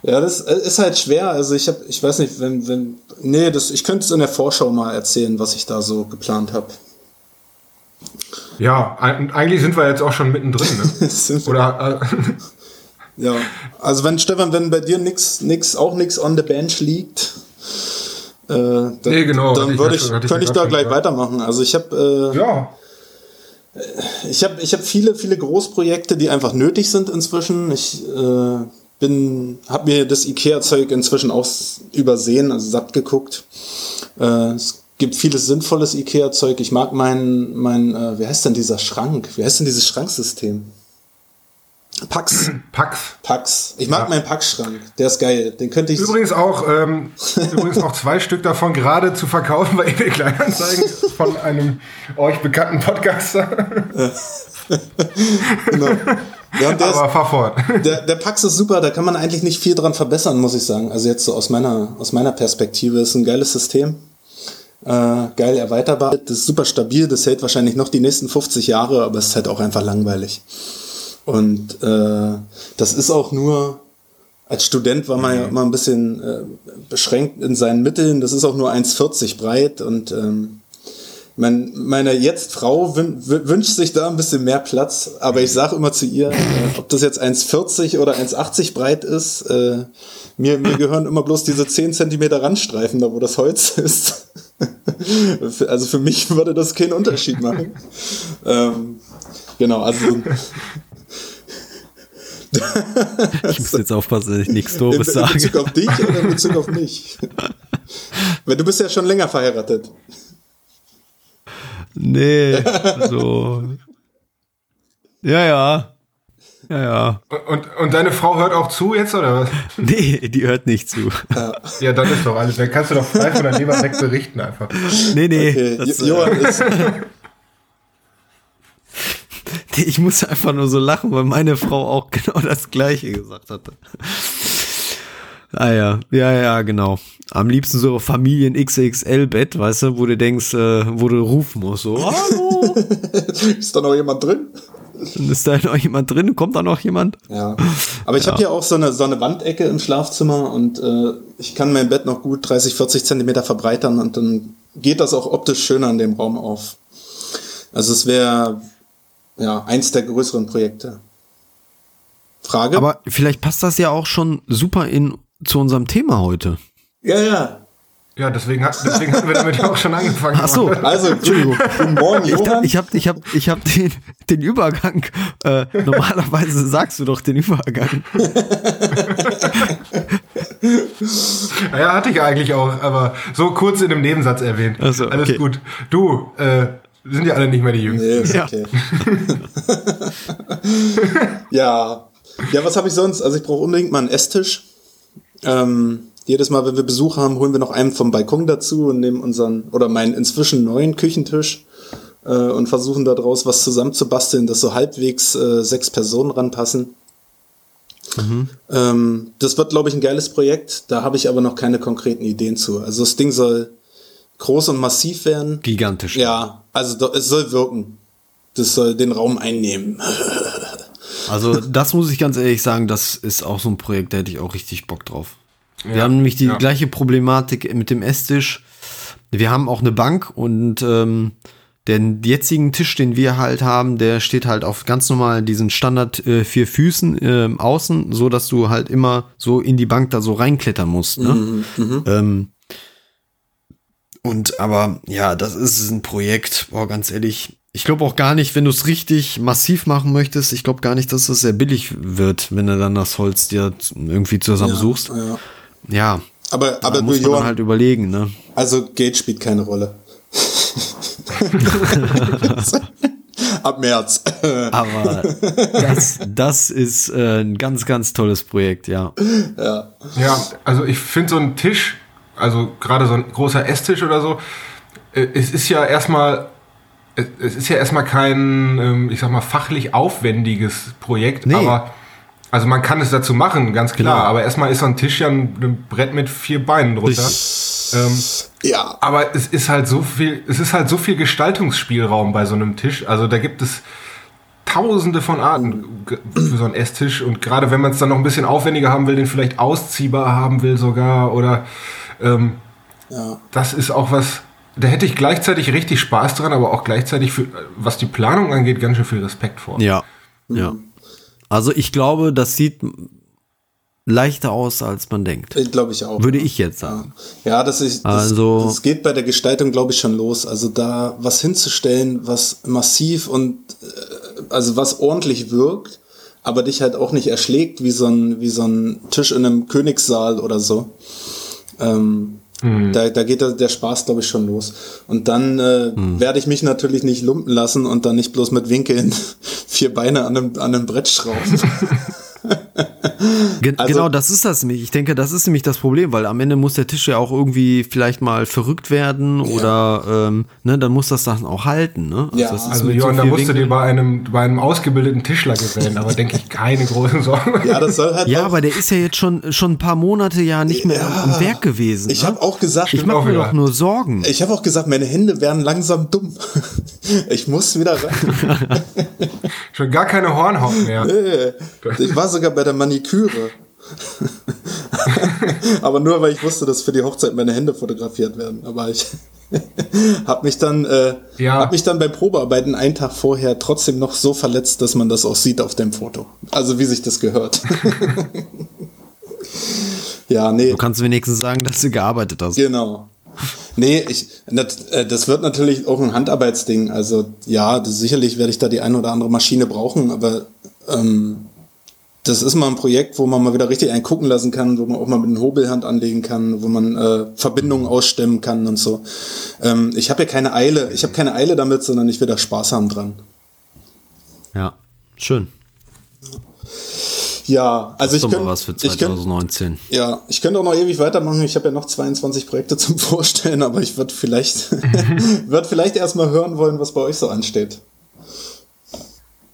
Ja, das äh, ist halt schwer. Also ich habe, ich weiß nicht, wenn, wenn, nee, das, ich könnte es in der Vorschau mal erzählen, was ich da so geplant habe. Ja, eigentlich sind wir jetzt auch schon mittendrin, ne? Oder? Äh, ja, also wenn Stefan, wenn bei dir nix, nix, auch nix on the bench liegt, äh, dann, nee, genau, dann würde ich, könnte ich da gleich klar. weitermachen. Also ich habe, äh, ja. Ich habe ich hab viele, viele Großprojekte, die einfach nötig sind inzwischen. Ich äh, bin, habe mir das IKEA-Zeug inzwischen auch übersehen, also satt geguckt. Äh, es gibt vieles sinnvolles IKEA-Zeug. Ich mag mein, mein äh, wie heißt denn dieser Schrank? Wie heißt denn dieses Schranksystem? Pax. Pax. Pax. Ich mag ja. meinen Pax-Schrank. Der ist geil. Den könnte ich. Übrigens auch, ähm, übrigens auch zwei Stück davon gerade zu verkaufen bei eBay Kleinanzeigen von einem euch bekannten Podcaster. genau. Ja, der Aber ist, fahr fort. Der, der Pax ist super, da kann man eigentlich nicht viel dran verbessern, muss ich sagen. Also jetzt so aus meiner, aus meiner Perspektive ist ein geiles System. Äh, geil erweiterbar. Das ist super stabil, das hält wahrscheinlich noch die nächsten 50 Jahre, aber es ist halt auch einfach langweilig. Und äh, das ist auch nur, als Student war man ja immer ein bisschen äh, beschränkt in seinen Mitteln. Das ist auch nur 1,40 breit und ähm, mein, meine jetzt Frau wünscht sich da ein bisschen mehr Platz, aber ich sage immer zu ihr, äh, ob das jetzt 1,40 oder 1,80 breit ist, äh, mir, mir gehören immer bloß diese 10 Zentimeter Randstreifen, da wo das Holz ist. also für mich würde das keinen Unterschied machen. ähm, genau, also ich muss jetzt aufpassen, dass ich nichts Doofes sage. In Bezug auf dich oder in Bezug auf mich? Weil du bist ja schon länger verheiratet. Nee, so. Ja, ja. Ja, ja. Und, und deine Frau hört auch zu jetzt, oder was? Nee, die hört nicht zu. Ja, dann ist doch alles. Dann kannst du doch frei von der Leber weg berichten einfach. Nee, nee. Okay. Das, Johann ist, ich muss einfach nur so lachen, weil meine Frau auch genau das Gleiche gesagt hatte. Ah ja, ja, ja, genau. Am liebsten so Familien XXL Bett, weißt du, wo du denkst, äh, wo du rufen musst, so, hallo. ist da noch jemand drin? Ist da noch jemand drin? Kommt da noch jemand? Ja. Aber ich ja. habe ja auch so eine, so eine Wandecke im Schlafzimmer und äh, ich kann mein Bett noch gut 30, 40 Zentimeter verbreitern und dann geht das auch optisch schöner in dem Raum auf. Also es wäre ja, eins der größeren Projekte. Frage? Aber vielleicht passt das ja auch schon super in, zu unserem Thema heute. Ja, ja. Ja, deswegen, hat, deswegen hatten wir damit ja auch schon angefangen. Ach so, also, Entschuldigung. Guten Morgen, Johann. Ich habe ich hab, ich hab den, den Übergang. Äh, normalerweise sagst du doch den Übergang. ja, hatte ich eigentlich auch, aber so kurz in einem Nebensatz erwähnt. Also, Alles okay. gut. Du, äh, sind ja alle nicht mehr die Jüngsten. Nee, ist ja. okay. ja. Ja, was habe ich sonst? Also ich brauche unbedingt mal einen Esstisch. Ähm, jedes Mal, wenn wir Besuch haben, holen wir noch einen vom Balkon dazu und nehmen unseren oder meinen inzwischen neuen Küchentisch äh, und versuchen daraus was zusammenzubasteln, dass so halbwegs äh, sechs Personen ranpassen. Mhm. Ähm, das wird, glaube ich, ein geiles Projekt. Da habe ich aber noch keine konkreten Ideen zu. Also das Ding soll groß und massiv werden. Gigantisch. Ja, also es soll wirken. Das soll den Raum einnehmen. also das muss ich ganz ehrlich sagen, das ist auch so ein Projekt, da hätte ich auch richtig Bock drauf. Ja, wir haben nämlich die ja. gleiche Problematik mit dem Esstisch. Wir haben auch eine Bank und ähm, den jetzigen Tisch, den wir halt haben, der steht halt auf ganz normal diesen Standard äh, vier Füßen äh, außen, so dass du halt immer so in die Bank da so reinklettern musst. Ne? Mhm, mhm. ähm, und aber ja, das ist ein Projekt, boah, ganz ehrlich. Ich glaube auch gar nicht, wenn du es richtig massiv machen möchtest, ich glaube gar nicht, dass es sehr billig wird, wenn du dann das Holz dir irgendwie zusammensuchst. Ja, ja. ja. Aber, aber muss man halt überlegen, ne? Also Geld spielt keine Rolle. Ab März. Aber das, das ist äh, ein ganz, ganz tolles Projekt, ja. Ja, ja also ich finde so ein Tisch, also gerade so ein großer Esstisch oder so, äh, es ist ja erstmal es ist ja erstmal kein, ähm, ich sag mal, fachlich aufwendiges Projekt, nee. aber also man kann es dazu machen, ganz klar. Genau. Aber erstmal ist so ein Tisch ja ein, ein Brett mit vier Beinen drunter. Ähm, ja. Aber es ist halt so viel, es ist halt so viel Gestaltungsspielraum bei so einem Tisch. Also da gibt es tausende von Arten für so einen Esstisch. Und gerade wenn man es dann noch ein bisschen aufwendiger haben will, den vielleicht ausziehbar haben will sogar oder ähm, ja. das ist auch was, da hätte ich gleichzeitig richtig Spaß dran, aber auch gleichzeitig, für, was die Planung angeht, ganz schön viel Respekt vor. Ja, ja. Also ich glaube, das sieht leichter aus, als man denkt. Glaube ich auch. Würde ich jetzt sagen. Ja, das, ist, das, also, das geht bei der Gestaltung, glaube ich, schon los. Also da was hinzustellen, was massiv und äh, also was ordentlich wirkt, aber dich halt auch nicht erschlägt wie so ein, wie so ein Tisch in einem Königssaal oder so. Ähm, Mhm. Da, da geht der, der Spaß, glaube ich, schon los. Und dann äh, mhm. werde ich mich natürlich nicht lumpen lassen und dann nicht bloß mit Winkeln vier Beine an einem, an einem Brett schrauben. Ge also, genau, das ist das nämlich. Ich denke, das ist nämlich das Problem, weil am Ende muss der Tisch ja auch irgendwie vielleicht mal verrückt werden ja. oder ähm, ne, dann muss das dann auch halten. Ne? Also ja, also Johann, so da musst du dir bei einem, bei einem ausgebildeten Tischler gewählen, aber denke ich keine großen Sorgen. Ja, das soll halt ja aber der ist ja jetzt schon, schon ein paar Monate ja nicht mehr ja, am Werk gewesen. Ich ne? habe auch gesagt, ich mache mir doch nur Sorgen. Ich habe auch gesagt, meine Hände werden langsam dumm. ich muss wieder rein. schon gar keine Hornhaut mehr. Nee, ich war sogar bei der Maniküre. Aber nur weil ich wusste, dass für die Hochzeit meine Hände fotografiert werden. Aber ich habe mich dann äh, ja. hab mich dann bei Probearbeiten einen Tag vorher trotzdem noch so verletzt, dass man das auch sieht auf dem Foto. Also wie sich das gehört. ja, nee. Du kannst wenigstens sagen, dass du gearbeitet hast. Genau. Nee, ich, äh, das wird natürlich auch ein Handarbeitsding. Also ja, sicherlich werde ich da die eine oder andere Maschine brauchen, aber ähm, das ist mal ein Projekt, wo man mal wieder richtig einen gucken lassen kann, wo man auch mal mit einer Hobelhand anlegen kann, wo man äh, Verbindungen ausstemmen kann und so. Ähm, ich habe ja keine Eile, ich habe keine Eile damit, sondern ich will da Spaß haben dran. Ja, schön. Ja, also ich könnte was für 2019. Ich könnt, ja, ich könnte auch noch ewig weitermachen. Ich habe ja noch 22 Projekte zum Vorstellen, aber ich würde vielleicht, würde vielleicht erstmal hören wollen, was bei euch so ansteht.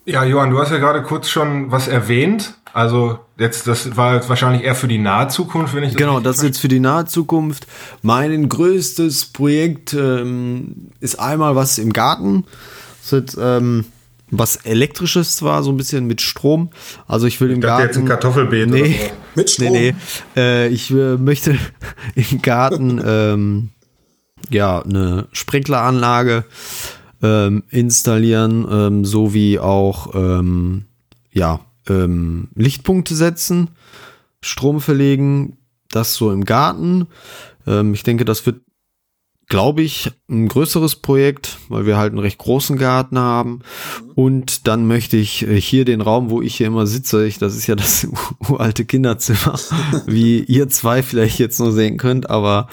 Ja, Johann, du hast ja gerade kurz schon was erwähnt. Also jetzt, das war jetzt wahrscheinlich eher für die nahe Zukunft, wenn ich das Genau, das ist jetzt für die nahe Zukunft. Mein größtes Projekt ähm, ist einmal was im Garten. Das ist, ähm, was elektrisches zwar, so ein bisschen mit Strom. Also ich will ich im Garten. jetzt ein Kartoffelbeet nee, oder so. Mit Strom? Nee, nee. Äh, ich äh, möchte im Garten ähm, ja eine Sprinkleranlage ähm, installieren, ähm, sowie auch ähm, ja, ähm, Lichtpunkte setzen, Strom verlegen, das so im Garten. Ähm, ich denke, das wird glaube ich, ein größeres Projekt, weil wir halt einen recht großen Garten haben. Und dann möchte ich äh, hier den Raum, wo ich hier immer sitze, ich, das ist ja das uralte Kinderzimmer, wie ihr zwei vielleicht jetzt nur sehen könnt, aber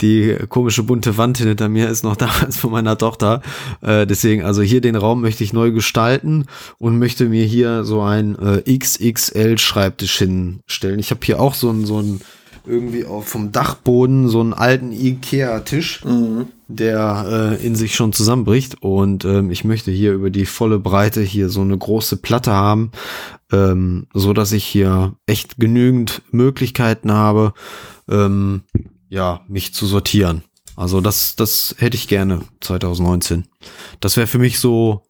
die komische bunte Wand hinter mir ist noch damals von meiner Tochter. Äh, deswegen, also hier den Raum möchte ich neu gestalten und möchte mir hier so ein äh, XXL Schreibtisch hinstellen. Ich habe hier auch so ein, so ein irgendwie auf vom Dachboden so einen alten Ikea-Tisch, mhm. der äh, in sich schon zusammenbricht. Und ähm, ich möchte hier über die volle Breite hier so eine große Platte haben, ähm, so dass ich hier echt genügend Möglichkeiten habe, ähm, ja, mich zu sortieren. Also das, das hätte ich gerne 2019. Das wäre für mich so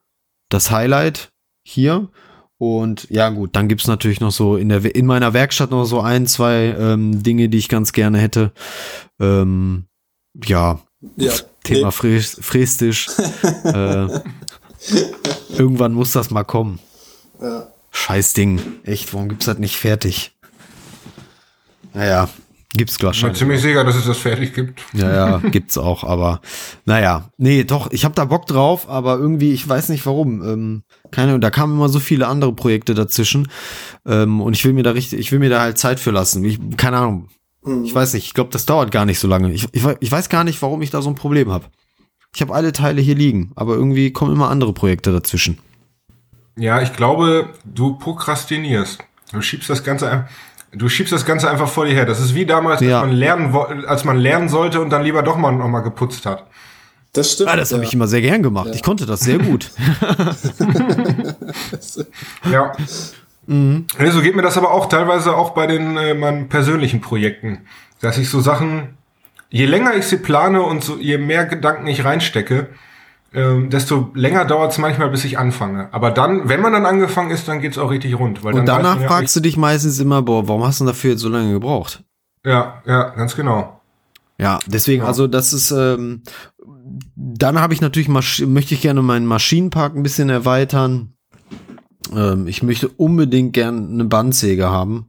das Highlight hier. Und ja, gut, dann gibt's natürlich noch so in der in meiner Werkstatt noch so ein, zwei ähm, Dinge, die ich ganz gerne hätte. Ähm, ja, ja, Thema nee. Frästisch. äh, irgendwann muss das mal kommen. Ja. Scheiß Ding. Echt, warum gibt's das nicht fertig? Naja, Gibt's wahrscheinlich. Ich bin ziemlich sicher, dass es das fertig gibt. Ja, ja, gibt's auch, aber naja, nee, doch, ich habe da Bock drauf, aber irgendwie, ich weiß nicht warum. Ähm, keine, da kamen immer so viele andere Projekte dazwischen. Ähm, und ich will mir da richtig, ich will mir da halt Zeit für lassen. Ich, keine Ahnung. Ich weiß nicht, ich glaube, das dauert gar nicht so lange. Ich, ich, ich weiß gar nicht, warum ich da so ein Problem habe. Ich habe alle Teile hier liegen, aber irgendwie kommen immer andere Projekte dazwischen. Ja, ich glaube, du prokrastinierst. Du schiebst das Ganze einfach. Du schiebst das Ganze einfach vor dir her. Das ist wie damals, ja. als, man lernen, als man lernen sollte und dann lieber doch mal noch mal geputzt hat. Das stimmt. Ah, das ja. habe ich immer sehr gern gemacht. Ja. Ich konnte das sehr gut. ja. Mhm. So geht mir das aber auch teilweise auch bei den äh, meinen persönlichen Projekten, dass ich so Sachen, je länger ich sie plane und so, je mehr Gedanken ich reinstecke, ähm, desto länger dauert es manchmal, bis ich anfange. Aber dann, wenn man dann angefangen ist, dann geht's auch richtig rund. Weil Und danach ja, fragst du dich meistens immer, boah, warum hast du dafür jetzt so lange gebraucht? Ja, ja, ganz genau. Ja, deswegen, ja. also das ist, ähm, dann habe ich natürlich, Masch möchte ich gerne meinen Maschinenpark ein bisschen erweitern. Ähm, ich möchte unbedingt gerne eine Bandsäge haben.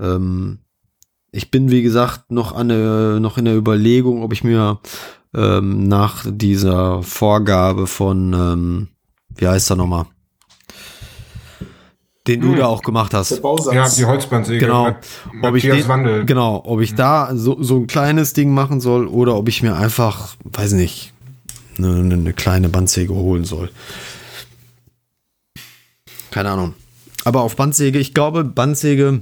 Ähm, ich bin, wie gesagt, noch, an eine, noch in der Überlegung, ob ich mir ähm, nach dieser Vorgabe von, ähm, wie heißt er nochmal? Den hm. du da auch gemacht hast. Ja, die Holzbandsäge. Genau. Ob ich den, Wandel. Genau, ob ich hm. da so, so ein kleines Ding machen soll oder ob ich mir einfach, weiß nicht, eine, eine kleine Bandsäge holen soll. Keine Ahnung. Aber auf Bandsäge, ich glaube, Bandsäge,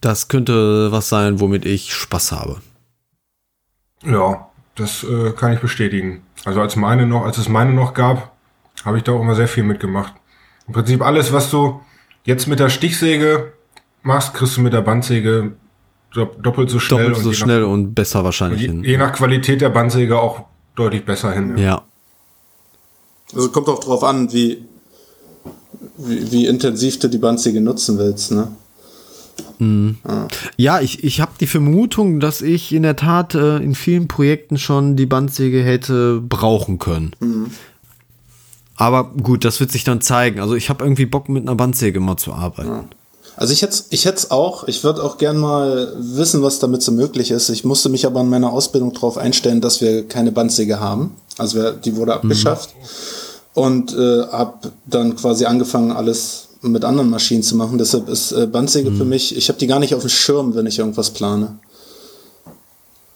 das könnte was sein, womit ich Spaß habe. Ja, das äh, kann ich bestätigen. Also als meine noch, als es meine noch gab, habe ich da auch immer sehr viel mitgemacht. Im Prinzip alles, was du jetzt mit der Stichsäge machst, kriegst du mit der Bandsäge doppelt so schnell. Doppelt so schnell nach, und besser wahrscheinlich je, hin. Je nach Qualität der Bandsäge auch deutlich besser hin. Ja. ja. Also kommt auch drauf an, wie, wie, wie intensiv du die Bandsäge nutzen willst, ne? Mhm. Ja, ich, ich habe die Vermutung, dass ich in der Tat äh, in vielen Projekten schon die Bandsäge hätte brauchen können. Mhm. Aber gut, das wird sich dann zeigen. Also ich habe irgendwie Bock mit einer Bandsäge mal zu arbeiten. Ja. Also ich hätte ich hätte auch, ich würde auch gern mal wissen, was damit so möglich ist. Ich musste mich aber in meiner Ausbildung darauf einstellen, dass wir keine Bandsäge haben. Also wir, die wurde abgeschafft. Mhm. Und äh, habe dann quasi angefangen, alles mit anderen Maschinen zu machen. Deshalb ist äh, Bandsäge mhm. für mich, ich habe die gar nicht auf dem Schirm, wenn ich irgendwas plane.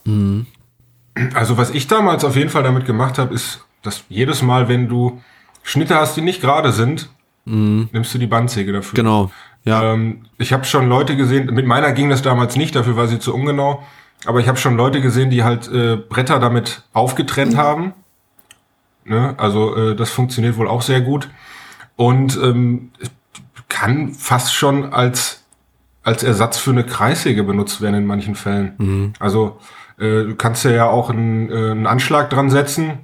Mhm. Also was ich damals auf jeden Fall damit gemacht habe, ist, dass jedes Mal, wenn du Schnitte hast, die nicht gerade sind, mhm. nimmst du die Bandsäge dafür. Genau. Ja. Ähm, ich habe schon Leute gesehen, mit meiner ging das damals nicht, dafür war sie zu ungenau, aber ich habe schon Leute gesehen, die halt äh, Bretter damit aufgetrennt mhm. haben. Ne? Also äh, das funktioniert wohl auch sehr gut. Und ähm, kann fast schon als, als Ersatz für eine Kreissäge benutzt werden in manchen Fällen. Mhm. Also äh, du kannst ja auch einen, äh, einen Anschlag dran setzen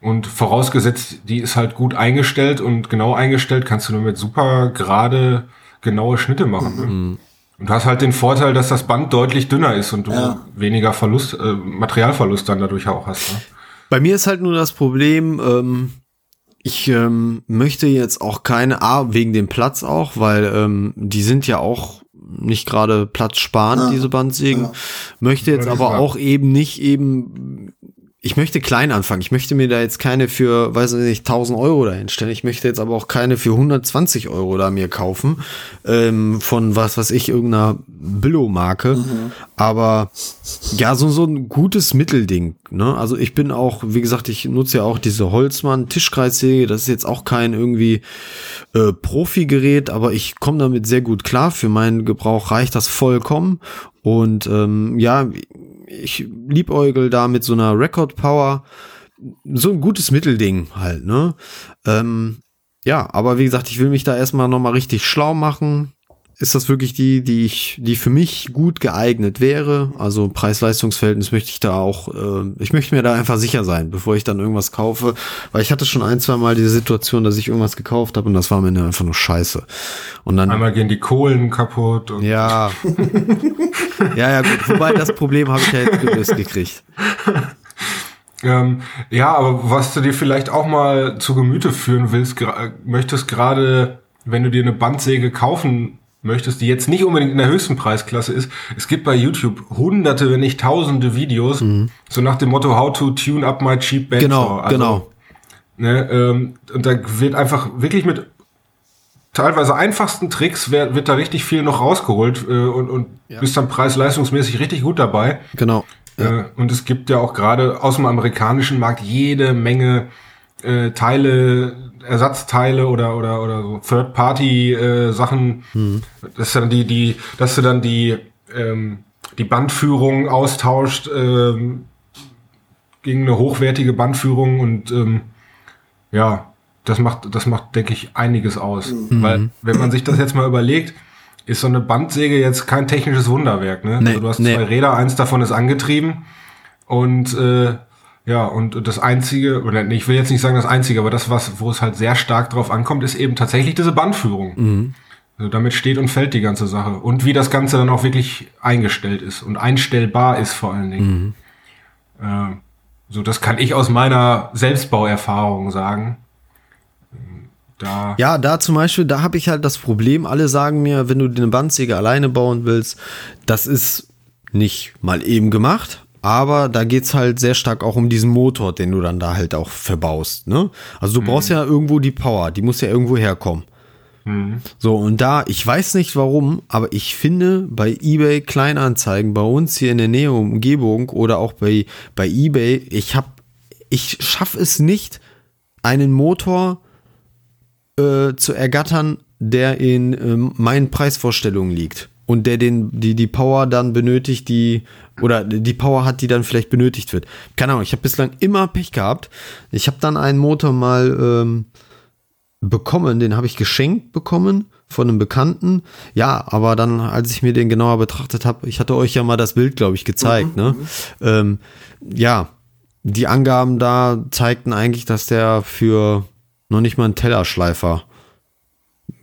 und vorausgesetzt, die ist halt gut eingestellt und genau eingestellt, kannst du nur mit super gerade genaue Schnitte machen. Ne? Mhm. Und du hast halt den Vorteil, dass das Band deutlich dünner ist und du ja. weniger Verlust, äh, Materialverlust dann dadurch auch hast. Ne? Bei mir ist halt nur das Problem, ähm, ich ähm, möchte jetzt auch keine, A, wegen dem Platz auch, weil ähm, die sind ja auch nicht gerade platzsparend, ja. diese Bandsägen. Ja. Möchte jetzt aber auch eben nicht eben ich möchte klein anfangen. Ich möchte mir da jetzt keine für, weiß ich nicht, 1000 Euro dahinstellen. Ich möchte jetzt aber auch keine für 120 Euro da mir kaufen. Ähm, von was, was ich, irgendeiner Billo-Marke. Mhm. Aber ja, so, so ein gutes Mittelding. Ne? Also ich bin auch, wie gesagt, ich nutze ja auch diese Holzmann Tischkreissäge. Das ist jetzt auch kein irgendwie äh, Profi-Gerät, aber ich komme damit sehr gut klar. Für meinen Gebrauch reicht das vollkommen. Und ähm, ja, ich liebäugel da mit so einer Record Power. So ein gutes Mittelding halt, ne? Ähm, ja, aber wie gesagt, ich will mich da erstmal nochmal richtig schlau machen ist das wirklich die, die ich, die für mich gut geeignet wäre. Also Preis-Leistungs-Verhältnis möchte ich da auch, äh, ich möchte mir da einfach sicher sein, bevor ich dann irgendwas kaufe. Weil ich hatte schon ein, zwei Mal diese Situation, dass ich irgendwas gekauft habe und das war mir einfach nur scheiße. Und dann. Einmal gehen die Kohlen kaputt. Und ja. ja, ja, gut. Wobei das Problem habe ich ja jetzt gelöst gekriegt. Ähm, ja, aber was du dir vielleicht auch mal zu Gemüte führen willst, möchtest gerade, wenn du dir eine Bandsäge kaufen möchtest, die jetzt nicht unbedingt in der höchsten Preisklasse ist. Es gibt bei YouTube hunderte, wenn nicht tausende Videos, mhm. so nach dem Motto How to tune up my cheap band. Genau, also, genau. Ne, ähm, und da wird einfach wirklich mit teilweise einfachsten Tricks wird, wird da richtig viel noch rausgeholt äh, und, und ja. bist dann preis-leistungsmäßig richtig gut dabei. Genau. Ja. Äh, und es gibt ja auch gerade aus dem amerikanischen Markt jede Menge äh, Teile, Ersatzteile oder oder oder so Third-Party-Sachen, äh, hm. dass dann die die, dass du dann die ähm, die Bandführung austauscht ähm, gegen eine hochwertige Bandführung und ähm, ja, das macht das macht denke ich einiges aus, mhm. weil wenn man sich das jetzt mal überlegt, ist so eine Bandsäge jetzt kein technisches Wunderwerk, ne? Nee, also du hast nee. zwei Räder, eins davon ist angetrieben und äh, ja, und das Einzige, oder ich will jetzt nicht sagen das Einzige, aber das, was, wo es halt sehr stark drauf ankommt, ist eben tatsächlich diese Bandführung. Mhm. Also damit steht und fällt die ganze Sache. Und wie das Ganze dann auch wirklich eingestellt ist und einstellbar ist vor allen Dingen. Mhm. Äh, so, das kann ich aus meiner Selbstbauerfahrung sagen. Da ja, da zum Beispiel, da habe ich halt das Problem, alle sagen mir, wenn du eine Bandsäge alleine bauen willst, das ist nicht mal eben gemacht, aber da geht's halt sehr stark auch um diesen Motor, den du dann da halt auch verbaust. Ne? Also du mhm. brauchst ja irgendwo die Power, die muss ja irgendwo herkommen. Mhm. So, und da, ich weiß nicht warum, aber ich finde bei eBay Kleinanzeigen bei uns hier in der Nähe Umgebung oder auch bei, bei eBay, ich hab, ich schaffe es nicht, einen Motor äh, zu ergattern, der in äh, meinen Preisvorstellungen liegt und der den, die, die Power dann benötigt, die, oder die Power hat, die dann vielleicht benötigt wird. Keine Ahnung, ich habe bislang immer Pech gehabt. Ich habe dann einen Motor mal ähm, bekommen, den habe ich geschenkt bekommen von einem Bekannten. Ja, aber dann, als ich mir den genauer betrachtet habe, ich hatte euch ja mal das Bild, glaube ich, gezeigt, mhm. ne? Ähm, ja, die Angaben da zeigten eigentlich, dass der für noch nicht mal einen Tellerschleifer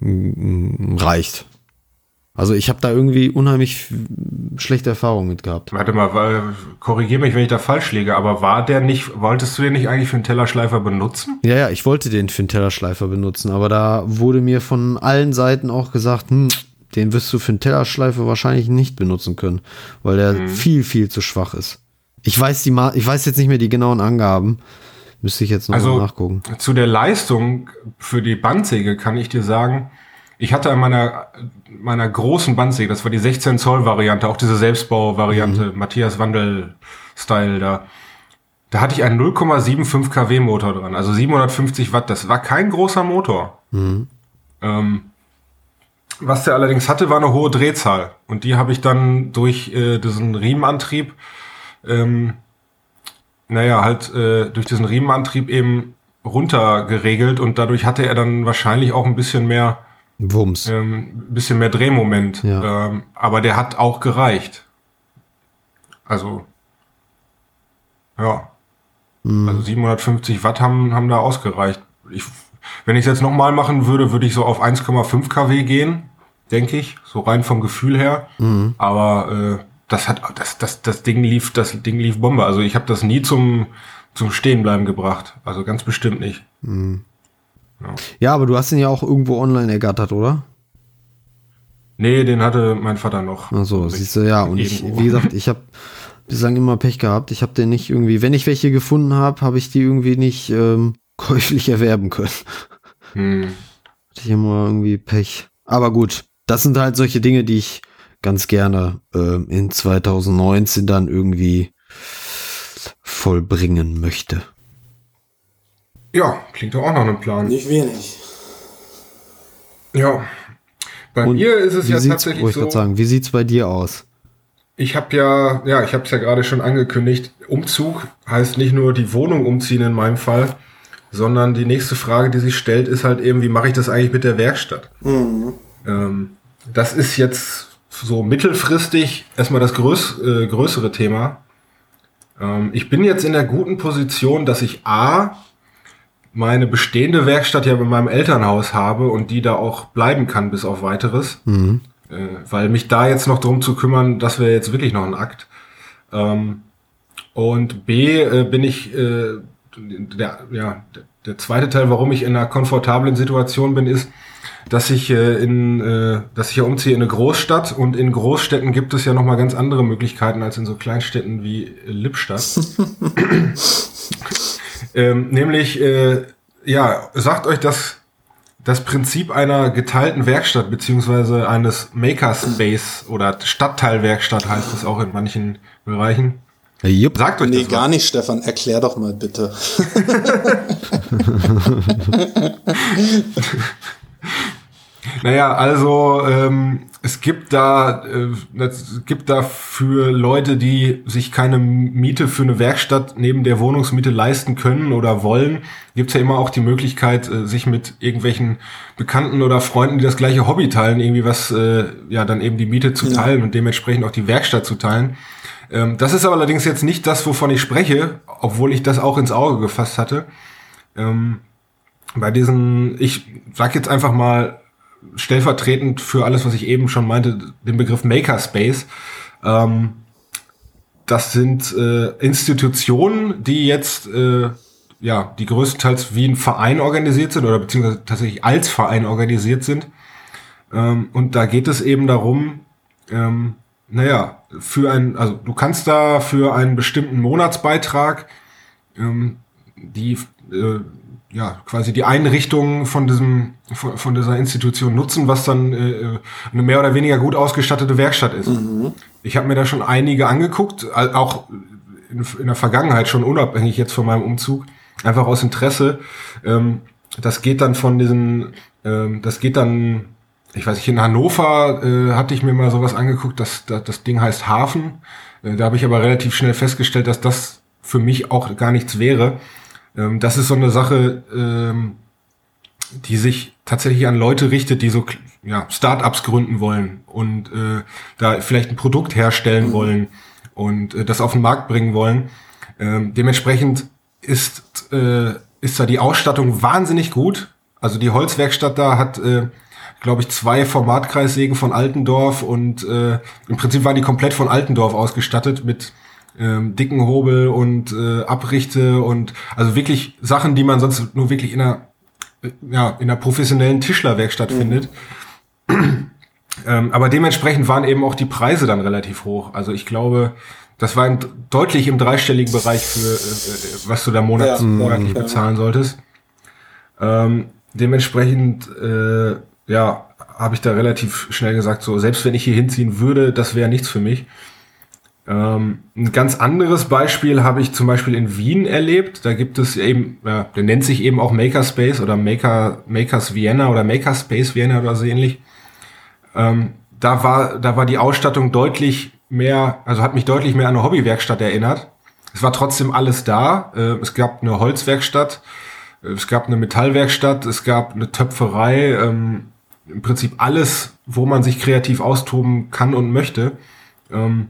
reicht. Also ich habe da irgendwie unheimlich schlechte Erfahrungen mit gehabt. Warte mal, korrigiere mich, wenn ich da falsch liege, aber war der nicht, wolltest du den nicht eigentlich für einen Tellerschleifer benutzen? Ja, ja, ich wollte den für einen Tellerschleifer benutzen, aber da wurde mir von allen Seiten auch gesagt, hm, den wirst du für einen Tellerschleifer wahrscheinlich nicht benutzen können, weil der hm. viel, viel zu schwach ist. Ich weiß die, ich weiß jetzt nicht mehr die genauen Angaben. Müsste ich jetzt noch also, nachgucken. Zu der Leistung für die Bandsäge kann ich dir sagen, ich hatte an meiner, meiner großen Bandsäge, das war die 16 Zoll Variante, auch diese Selbstbau-Variante, mhm. Matthias Wandel-Style da. Da hatte ich einen 0,75 kW Motor dran, also 750 Watt. Das war kein großer Motor. Mhm. Ähm, was der allerdings hatte, war eine hohe Drehzahl. Und die habe ich dann durch äh, diesen Riemenantrieb, ähm, naja, halt äh, durch diesen Riemenantrieb eben runtergeregelt und dadurch hatte er dann wahrscheinlich auch ein bisschen mehr Wumms. Ähm, bisschen mehr Drehmoment. Ja. Ähm, aber der hat auch gereicht. Also, ja. Mhm. Also 750 Watt haben, haben da ausgereicht. Ich, wenn ich es jetzt nochmal machen würde, würde ich so auf 1,5 kW gehen, denke ich. So rein vom Gefühl her. Mhm. Aber äh, das hat das, das, das Ding lief, das Ding lief Bombe. Also ich habe das nie zum, zum Stehenbleiben gebracht. Also ganz bestimmt nicht. Mhm. Ja. ja, aber du hast ihn ja auch irgendwo online ergattert, oder? Nee, den hatte mein Vater noch. Ach so, siehst du, ja. Und ich, wie gesagt, ich habe bislang immer Pech gehabt. Ich habe den nicht irgendwie, wenn ich welche gefunden habe, habe ich die irgendwie nicht ähm, käuflich erwerben können. Hm. Hatte ich immer irgendwie Pech. Aber gut, das sind halt solche Dinge, die ich ganz gerne äh, in 2019 dann irgendwie vollbringen möchte. Ja, klingt doch auch noch ein Plan. Nicht wenig. Ja. Bei Und mir ist es ja tatsächlich ich so. Sagen, wie sieht's bei dir aus? Ich habe ja, ja, ich habe es ja gerade schon angekündigt. Umzug heißt nicht nur die Wohnung umziehen in meinem Fall, sondern die nächste Frage, die sich stellt, ist halt eben, wie mache ich das eigentlich mit der Werkstatt? Mhm. Ähm, das ist jetzt so mittelfristig erstmal das größ, äh, größere Thema. Ähm, ich bin jetzt in der guten Position, dass ich A, meine bestehende Werkstatt ja bei meinem Elternhaus habe und die da auch bleiben kann bis auf weiteres. Mhm. Äh, weil mich da jetzt noch drum zu kümmern, das wäre jetzt wirklich noch ein Akt. Ähm, und B, äh, bin ich, äh, der, ja, der zweite Teil, warum ich in einer komfortablen Situation bin, ist, dass ich äh, in, äh, dass ich ja umziehe in eine Großstadt und in Großstädten gibt es ja noch mal ganz andere Möglichkeiten als in so Kleinstädten wie Lippstadt. ähm, nämlich, äh, ja, sagt euch das das Prinzip einer geteilten Werkstatt beziehungsweise eines Makerspace oder Stadtteilwerkstatt heißt es auch in manchen Bereichen. Yep. Sagt euch nee, das gar nicht, Stefan. Erklär doch mal bitte. naja, also ähm, es gibt da äh, es gibt da für Leute, die sich keine Miete für eine Werkstatt neben der Wohnungsmiete leisten können oder wollen, gibt's ja immer auch die Möglichkeit, äh, sich mit irgendwelchen Bekannten oder Freunden, die das gleiche Hobby teilen, irgendwie was äh, ja dann eben die Miete zu teilen ja. und dementsprechend auch die Werkstatt zu teilen. Ähm, das ist aber allerdings jetzt nicht das, wovon ich spreche, obwohl ich das auch ins Auge gefasst hatte. Ähm, bei diesen, ich sag jetzt einfach mal stellvertretend für alles, was ich eben schon meinte, den Begriff Makerspace. Ähm, das sind äh, Institutionen, die jetzt äh, ja die größtenteils wie ein Verein organisiert sind oder beziehungsweise tatsächlich als Verein organisiert sind. Ähm, und da geht es eben darum, ähm, naja, für ein, also du kannst da für einen bestimmten Monatsbeitrag ähm, die äh, ja quasi die Einrichtung von diesem von, von dieser Institution nutzen, was dann äh, eine mehr oder weniger gut ausgestattete Werkstatt ist. Mhm. Ich habe mir da schon einige angeguckt, auch in, in, der Vergangenheit schon unabhängig jetzt von meinem Umzug, einfach aus Interesse. Ähm, das geht dann von diesen, ähm, das geht dann ich weiß nicht, in Hannover äh, hatte ich mir mal sowas angeguckt, das, das, das Ding heißt Hafen. Äh, da habe ich aber relativ schnell festgestellt, dass das für mich auch gar nichts wäre. Ähm, das ist so eine Sache, ähm, die sich tatsächlich an Leute richtet, die so ja, Startups gründen wollen und äh, da vielleicht ein Produkt herstellen mhm. wollen und äh, das auf den Markt bringen wollen. Ähm, dementsprechend ist, äh, ist da die Ausstattung wahnsinnig gut. Also die Holzwerkstatt da hat äh, glaube ich, zwei Formatkreissägen von Altendorf und äh, im Prinzip waren die komplett von Altendorf ausgestattet mit ähm, dicken Hobel und äh, Abrichte und also wirklich Sachen, die man sonst nur wirklich in einer, äh, ja, in einer professionellen Tischlerwerkstatt mhm. findet. ähm, aber dementsprechend waren eben auch die Preise dann relativ hoch. Also ich glaube, das war im, deutlich im dreistelligen Bereich für äh, äh was du da monats, ja, monatlich ja. bezahlen solltest. Ähm, dementsprechend äh, ja, habe ich da relativ schnell gesagt, so, selbst wenn ich hier hinziehen würde, das wäre nichts für mich. Ähm, ein ganz anderes Beispiel habe ich zum Beispiel in Wien erlebt. Da gibt es eben, ja, der nennt sich eben auch Makerspace oder Maker, Makers Vienna oder Makerspace Vienna oder so ähnlich. Ähm, da war, da war die Ausstattung deutlich mehr, also hat mich deutlich mehr an eine Hobbywerkstatt erinnert. Es war trotzdem alles da. Äh, es gab eine Holzwerkstatt, äh, es gab eine Metallwerkstatt, es gab eine Töpferei, ähm, im Prinzip alles, wo man sich kreativ austoben kann und möchte. Ähm,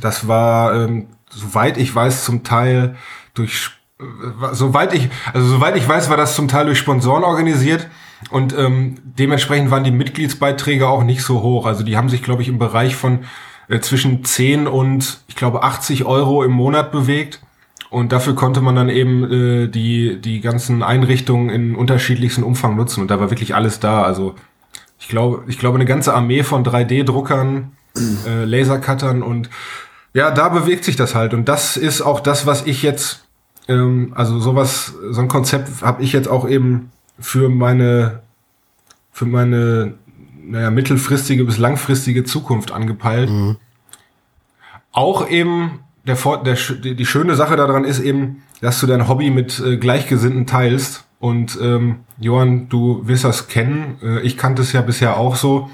das war, ähm, soweit ich weiß, zum Teil durch, äh, soweit ich, also soweit ich weiß, war das zum Teil durch Sponsoren organisiert und ähm, dementsprechend waren die Mitgliedsbeiträge auch nicht so hoch. Also die haben sich, glaube ich, im Bereich von äh, zwischen 10 und ich glaube 80 Euro im Monat bewegt. Und dafür konnte man dann eben äh, die, die ganzen Einrichtungen in unterschiedlichsten Umfang nutzen. Und da war wirklich alles da. Also ich glaube, ich glaube, eine ganze Armee von 3D-Druckern, äh, Lasercuttern und ja, da bewegt sich das halt. Und das ist auch das, was ich jetzt, ähm, also sowas, so ein Konzept habe ich jetzt auch eben für meine, für meine, naja, mittelfristige bis langfristige Zukunft angepeilt. Mhm. Auch eben der, der, die schöne Sache daran ist eben, dass du dein Hobby mit äh, Gleichgesinnten teilst. Und ähm, Johann, du wirst das kennen. Äh, ich kannte es ja bisher auch so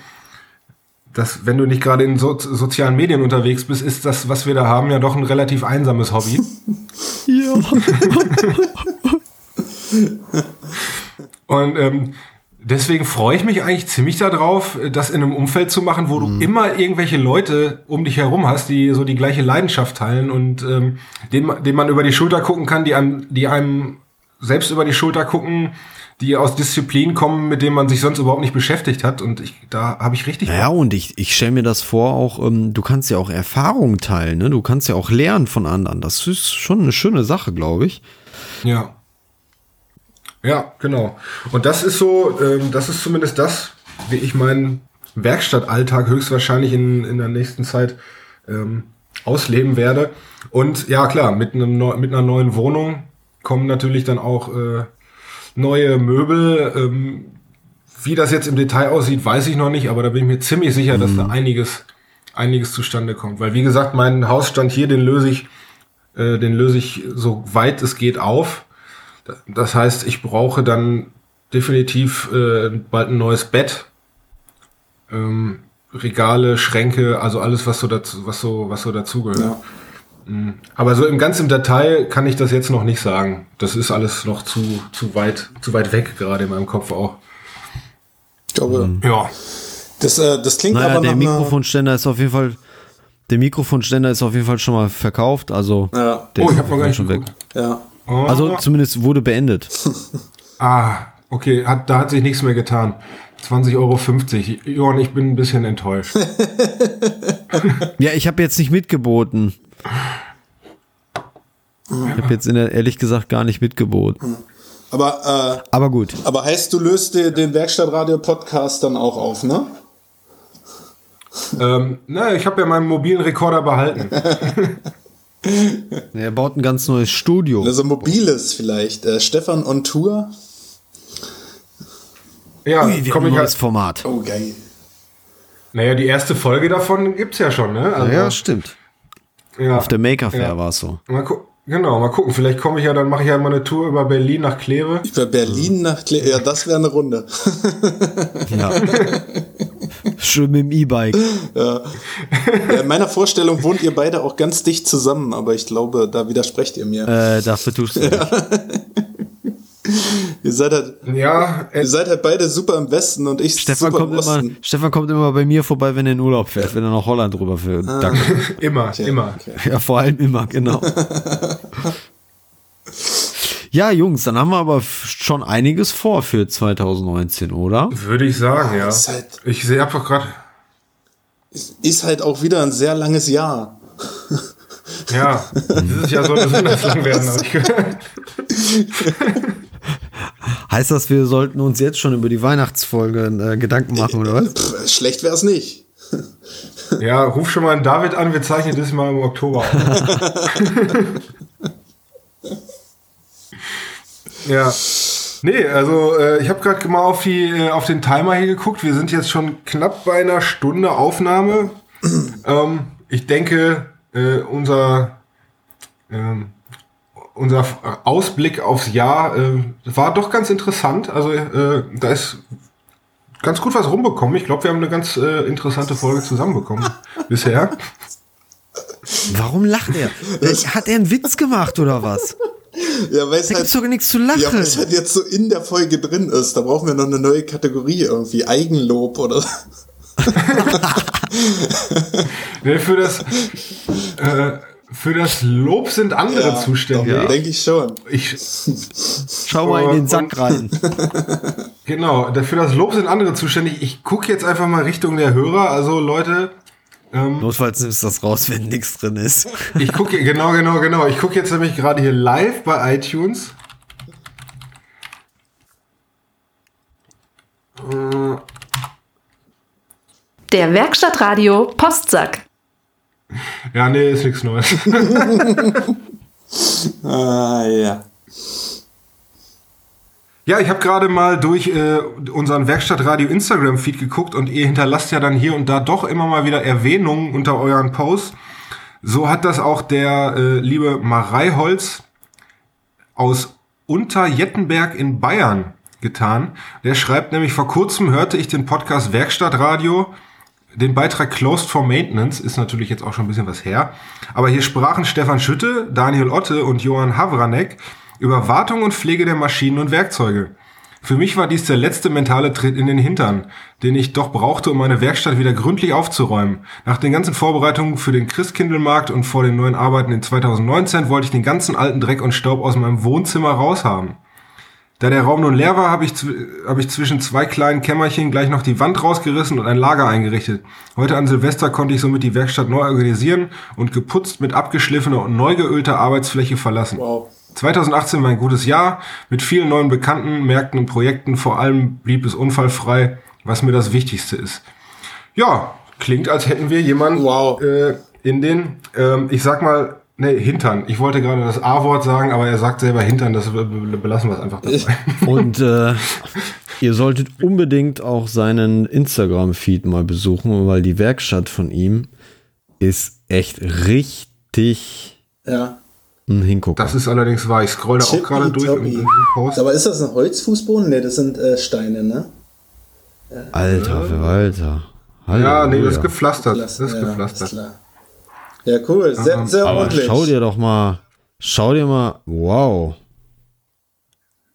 dass wenn du nicht gerade in so sozialen Medien unterwegs bist, ist das, was wir da haben, ja doch ein relativ einsames Hobby. ja. Und ähm, deswegen freue ich mich eigentlich ziemlich darauf, das in einem Umfeld zu machen, wo mhm. du immer irgendwelche Leute um dich herum hast, die so die gleiche Leidenschaft teilen und ähm, denen, denen man über die Schulter gucken kann, die einem, die einem selbst über die Schulter gucken, die aus Disziplinen kommen, mit denen man sich sonst überhaupt nicht beschäftigt hat. Und ich, da habe ich richtig. Ja, und ich, ich stelle mir das vor, auch, ähm, du kannst ja auch Erfahrungen teilen, ne? Du kannst ja auch lernen von anderen. Das ist schon eine schöne Sache, glaube ich. Ja. Ja, genau. Und das ist so, ähm, das ist zumindest das, wie ich meinen Werkstattalltag höchstwahrscheinlich in, in der nächsten Zeit ähm, ausleben werde. Und ja, klar, mit, einem, mit einer neuen Wohnung kommen natürlich dann auch äh, neue Möbel. Ähm, wie das jetzt im Detail aussieht, weiß ich noch nicht, aber da bin ich mir ziemlich sicher, mhm. dass da mhm. einiges, einiges zustande kommt. Weil wie gesagt, mein Hausstand hier, den löse ich, äh, den löse ich so weit es geht auf. Das heißt, ich brauche dann definitiv äh, bald ein neues Bett. Ähm, Regale, Schränke, also alles, was so dazu, was so, was so dazugehört. Ja. Aber so im ganzen Detail kann ich das jetzt noch nicht sagen. Das ist alles noch zu, zu weit, zu weit weg, gerade in meinem Kopf auch. Ich glaube, mhm. ja. Das, äh, das klingt naja, aber der Mikrofonständer ist auf jeden Fall, der Mikrofonständer ist auf jeden Fall schon mal verkauft, also ja. der oh, ich hab noch gar nicht schon weg. Ja. Oh. Also zumindest wurde beendet. ah, okay, hat, da hat sich nichts mehr getan. 20,50 Euro. Johann, ich bin ein bisschen enttäuscht. ja, ich habe jetzt nicht mitgeboten. Ich habe jetzt in der, ehrlich gesagt gar nicht mitgeboten. Aber, äh, aber gut. Aber heißt, du löst dir den Werkstattradio-Podcast dann auch auf, ne? ähm, ne, ich habe ja meinen mobilen Rekorder behalten. er baut ein ganz neues Studio. Also mobiles vielleicht. Äh, Stefan on Tour. Ja, Ui, wir haben ein neues Format. Oh, geil. Naja, die erste Folge davon gibt's ja schon, ne? Also, ja, stimmt. Ja, Auf der Maker Fair ja. war es so. Mal genau, mal gucken. Vielleicht komme ich ja, dann mache ich ja mal eine Tour über Berlin nach Kleve. Über Berlin nach Kleve, ja, das wäre eine Runde. ja. Schön mit dem E-Bike. Ja. ja. In meiner Vorstellung wohnt ihr beide auch ganz dicht zusammen, aber ich glaube, da widersprecht ihr mir. Äh, dafür tust du ja. ihr seid halt, ja, ihr seid halt beide super im Westen und ich Stefan super kommt im Osten. Immer, Stefan kommt immer bei mir vorbei, wenn er in Urlaub fährt, wenn er nach Holland rüber fährt. Ah. immer, okay, immer. Okay. Ja, vor allem immer, genau. ja, Jungs, dann haben wir aber schon einiges vor für 2019, oder? Würde ich sagen, ja. Halt, ich sehe einfach gerade. Ist halt auch wieder ein sehr langes Jahr. Ja, dieses Jahr soll besonders lang werden, habe ich gehört. Heißt das, wir sollten uns jetzt schon über die Weihnachtsfolge äh, Gedanken machen, oder was? Schlecht wäre es nicht. Ja, ruf schon mal einen David an, wir zeichnen das mal im Oktober. ja. Nee, also äh, ich habe gerade mal auf, die, äh, auf den Timer hier geguckt. Wir sind jetzt schon knapp bei einer Stunde Aufnahme. ähm, ich denke, äh, unser ähm, unser Ausblick aufs Jahr äh, war doch ganz interessant. Also äh, da ist ganz gut was rumbekommen. Ich glaube, wir haben eine ganz äh, interessante Folge zusammenbekommen bisher. Warum lacht er? Hat er einen Witz gemacht oder was? Ja, weil es da halt, sogar nichts zu lachen. Ja, weil es halt jetzt so in der Folge drin ist. Da brauchen wir noch eine neue Kategorie irgendwie. Eigenlob oder nee, für das äh, für das Lob sind andere ja, zuständig. Ja. Denke ich schon. Ich schau mal in den Sack rein. genau, für das Lob sind andere zuständig. Ich gucke jetzt einfach mal Richtung der Hörer. Also Leute. Ähm, Notfalls nimmst du das raus, wenn nichts drin ist. ich gucke genau, genau, genau. Ich gucke jetzt nämlich gerade hier live bei iTunes. Der Werkstattradio Postsack. Ja, nee, ist nichts Neues. ah, ja. Ja, ich habe gerade mal durch äh, unseren Werkstattradio Instagram-Feed geguckt und ihr hinterlasst ja dann hier und da doch immer mal wieder Erwähnungen unter euren Posts. So hat das auch der äh, liebe Mareiholz aus Unterjettenberg in Bayern getan. Der schreibt nämlich, vor kurzem hörte ich den Podcast Werkstattradio. Den Beitrag Closed for Maintenance ist natürlich jetzt auch schon ein bisschen was her. Aber hier sprachen Stefan Schütte, Daniel Otte und Johann Havranek über Wartung und Pflege der Maschinen und Werkzeuge. Für mich war dies der letzte mentale Tritt in den Hintern, den ich doch brauchte, um meine Werkstatt wieder gründlich aufzuräumen. Nach den ganzen Vorbereitungen für den Christkindlmarkt und vor den neuen Arbeiten in 2019 wollte ich den ganzen alten Dreck und Staub aus meinem Wohnzimmer raushaben. Da der Raum nun leer war, habe ich, hab ich zwischen zwei kleinen Kämmerchen gleich noch die Wand rausgerissen und ein Lager eingerichtet. Heute an Silvester konnte ich somit die Werkstatt neu organisieren und geputzt mit abgeschliffener und neu geölter Arbeitsfläche verlassen. Wow. 2018 war ein gutes Jahr mit vielen neuen Bekannten, Märkten und Projekten. Vor allem blieb es unfallfrei, was mir das Wichtigste ist. Ja, klingt, als hätten wir jemanden wow. äh, in den, ähm, ich sag mal, Nee, Hintern. Ich wollte gerade das A-Wort sagen, aber er sagt selber Hintern, das belassen wir es einfach dabei. Und äh, ihr solltet unbedingt auch seinen Instagram-Feed mal besuchen, weil die Werkstatt von ihm ist echt richtig ja ein Hingucker. Das ist allerdings wahr. Ich scroll da auch gerade durch Post. Aber ist das ein Holzfußboden? Ne, das sind äh, Steine, ne? Alter, für Alter. Halleluja. Ja, nee, das ist gepflastert. Das ist ja, gepflastert. Ist ja, cool. Sehr, sehr aber ordentlich. Schau dir doch mal, schau dir mal, wow.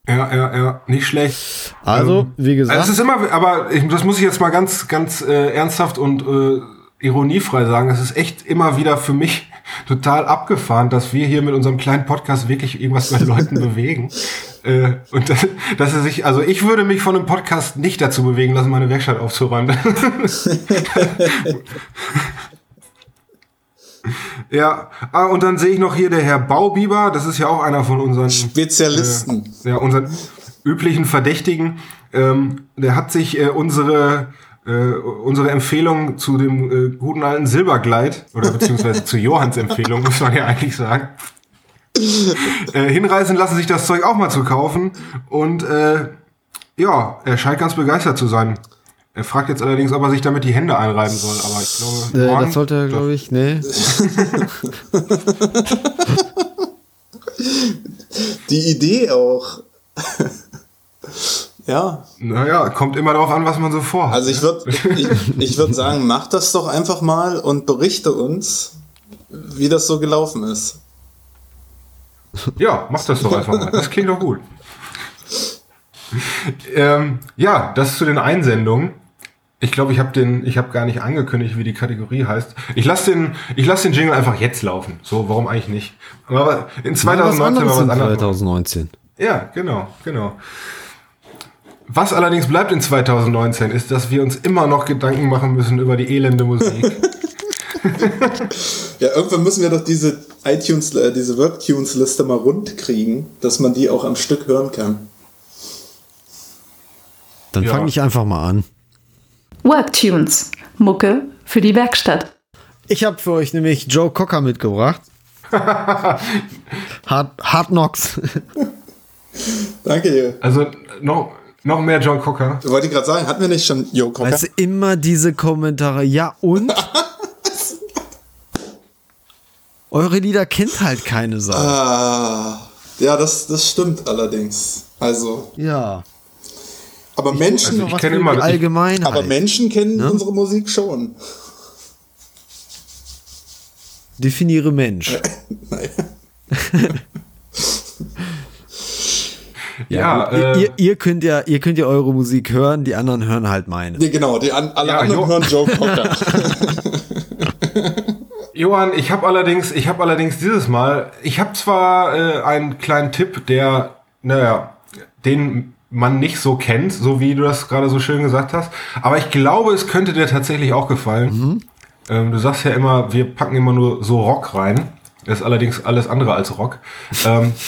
Ja, ja, ja, nicht schlecht. Also, ähm, wie gesagt. Also es ist immer, aber ich, das muss ich jetzt mal ganz, ganz äh, ernsthaft und äh, ironiefrei sagen. Es ist echt immer wieder für mich total abgefahren, dass wir hier mit unserem kleinen Podcast wirklich irgendwas bei Leuten bewegen. Äh, und dass, dass er sich, also ich würde mich von einem Podcast nicht dazu bewegen lassen, meine Werkstatt aufzuräumen. ja, ah, und dann sehe ich noch hier der Herr Baubiber, das ist ja auch einer von unseren Spezialisten. Äh, ja, unseren üblichen Verdächtigen. Ähm, der hat sich äh, unsere äh, unsere Empfehlung zu dem äh, guten alten Silbergleit, oder beziehungsweise zu Johanns Empfehlung, muss man ja eigentlich sagen, äh, hinreißen lassen, sich das Zeug auch mal zu kaufen. Und äh, ja, er scheint ganz begeistert zu sein. Er fragt jetzt allerdings, ob er sich damit die Hände einreiben soll, aber ich glaube. Äh, das sollte er, glaube ich, nee. die Idee auch. Ja. Naja, kommt immer darauf an, was man so vorhat. Also ich würde ich, ich würd sagen, mach das doch einfach mal und berichte uns, wie das so gelaufen ist. Ja, mach das doch einfach mal. Das klingt doch gut. ähm, ja, das zu den Einsendungen. Ich glaube, ich habe den, ich habe gar nicht angekündigt, wie die Kategorie heißt. Ich lasse den, ich lasse den Jingle einfach jetzt laufen. So, warum eigentlich nicht? Aber in 2019 war was anderes. 2019. Ja, genau, genau. Was allerdings bleibt in 2019, ist, dass wir uns immer noch Gedanken machen müssen über die elende Musik. ja, irgendwann müssen wir doch diese iTunes, äh, diese Worktunes-Liste mal rund kriegen, dass man die auch am Stück hören kann. Dann ja. fange ich einfach mal an. Worktunes, Mucke für die Werkstatt. Ich habe für euch nämlich Joe Cocker mitgebracht. Hard, Hard Knocks. Danke dir. Also noch noch mehr John Cocker. Wollte ich gerade sagen, hatten wir nicht schon Joe Cocker? Weißt du, immer diese Kommentare. Ja, und? Eure Lieder kennt halt keine Sau. Ah, ja, das, das stimmt allerdings. Also. Ja. Aber ich Menschen. Also ich kenne immer allgemein. Aber Menschen kennen ne? unsere Musik schon. Definiere Mensch. Nein. Ja, ja äh, ihr, ihr, könnt ja, ihr könnt ja eure Musik hören, die anderen hören halt meine. Ja, genau, die an, alle ja, anderen jo. hören Joe Cocker. Johann, ich habe allerdings, ich habe allerdings dieses Mal, ich habe zwar äh, einen kleinen Tipp, der, naja, den man nicht so kennt, so wie du das gerade so schön gesagt hast, aber ich glaube, es könnte dir tatsächlich auch gefallen. Mhm. Ähm, du sagst ja immer, wir packen immer nur so Rock rein. Das ist allerdings alles andere als Rock. ähm,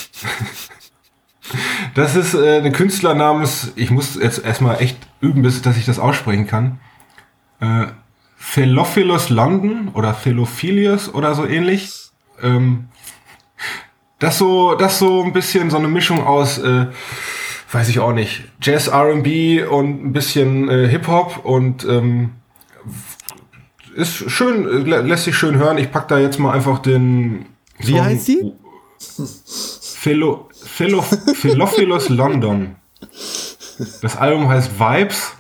Das ist äh, ein Künstler namens, ich muss jetzt erstmal echt üben, bis dass ich das aussprechen kann. Äh, Thelophilus London oder Thelophilius oder so ähnlich. Ähm, das so, das so ein bisschen so eine Mischung aus, äh, weiß ich auch nicht, Jazz, R&B und ein bisschen äh, Hip Hop und ähm, ist schön, lä lässt sich schön hören. Ich pack da jetzt mal einfach den. Wie Song heißt die? Philo, Philo, Philophilus London. Das Album heißt Vibes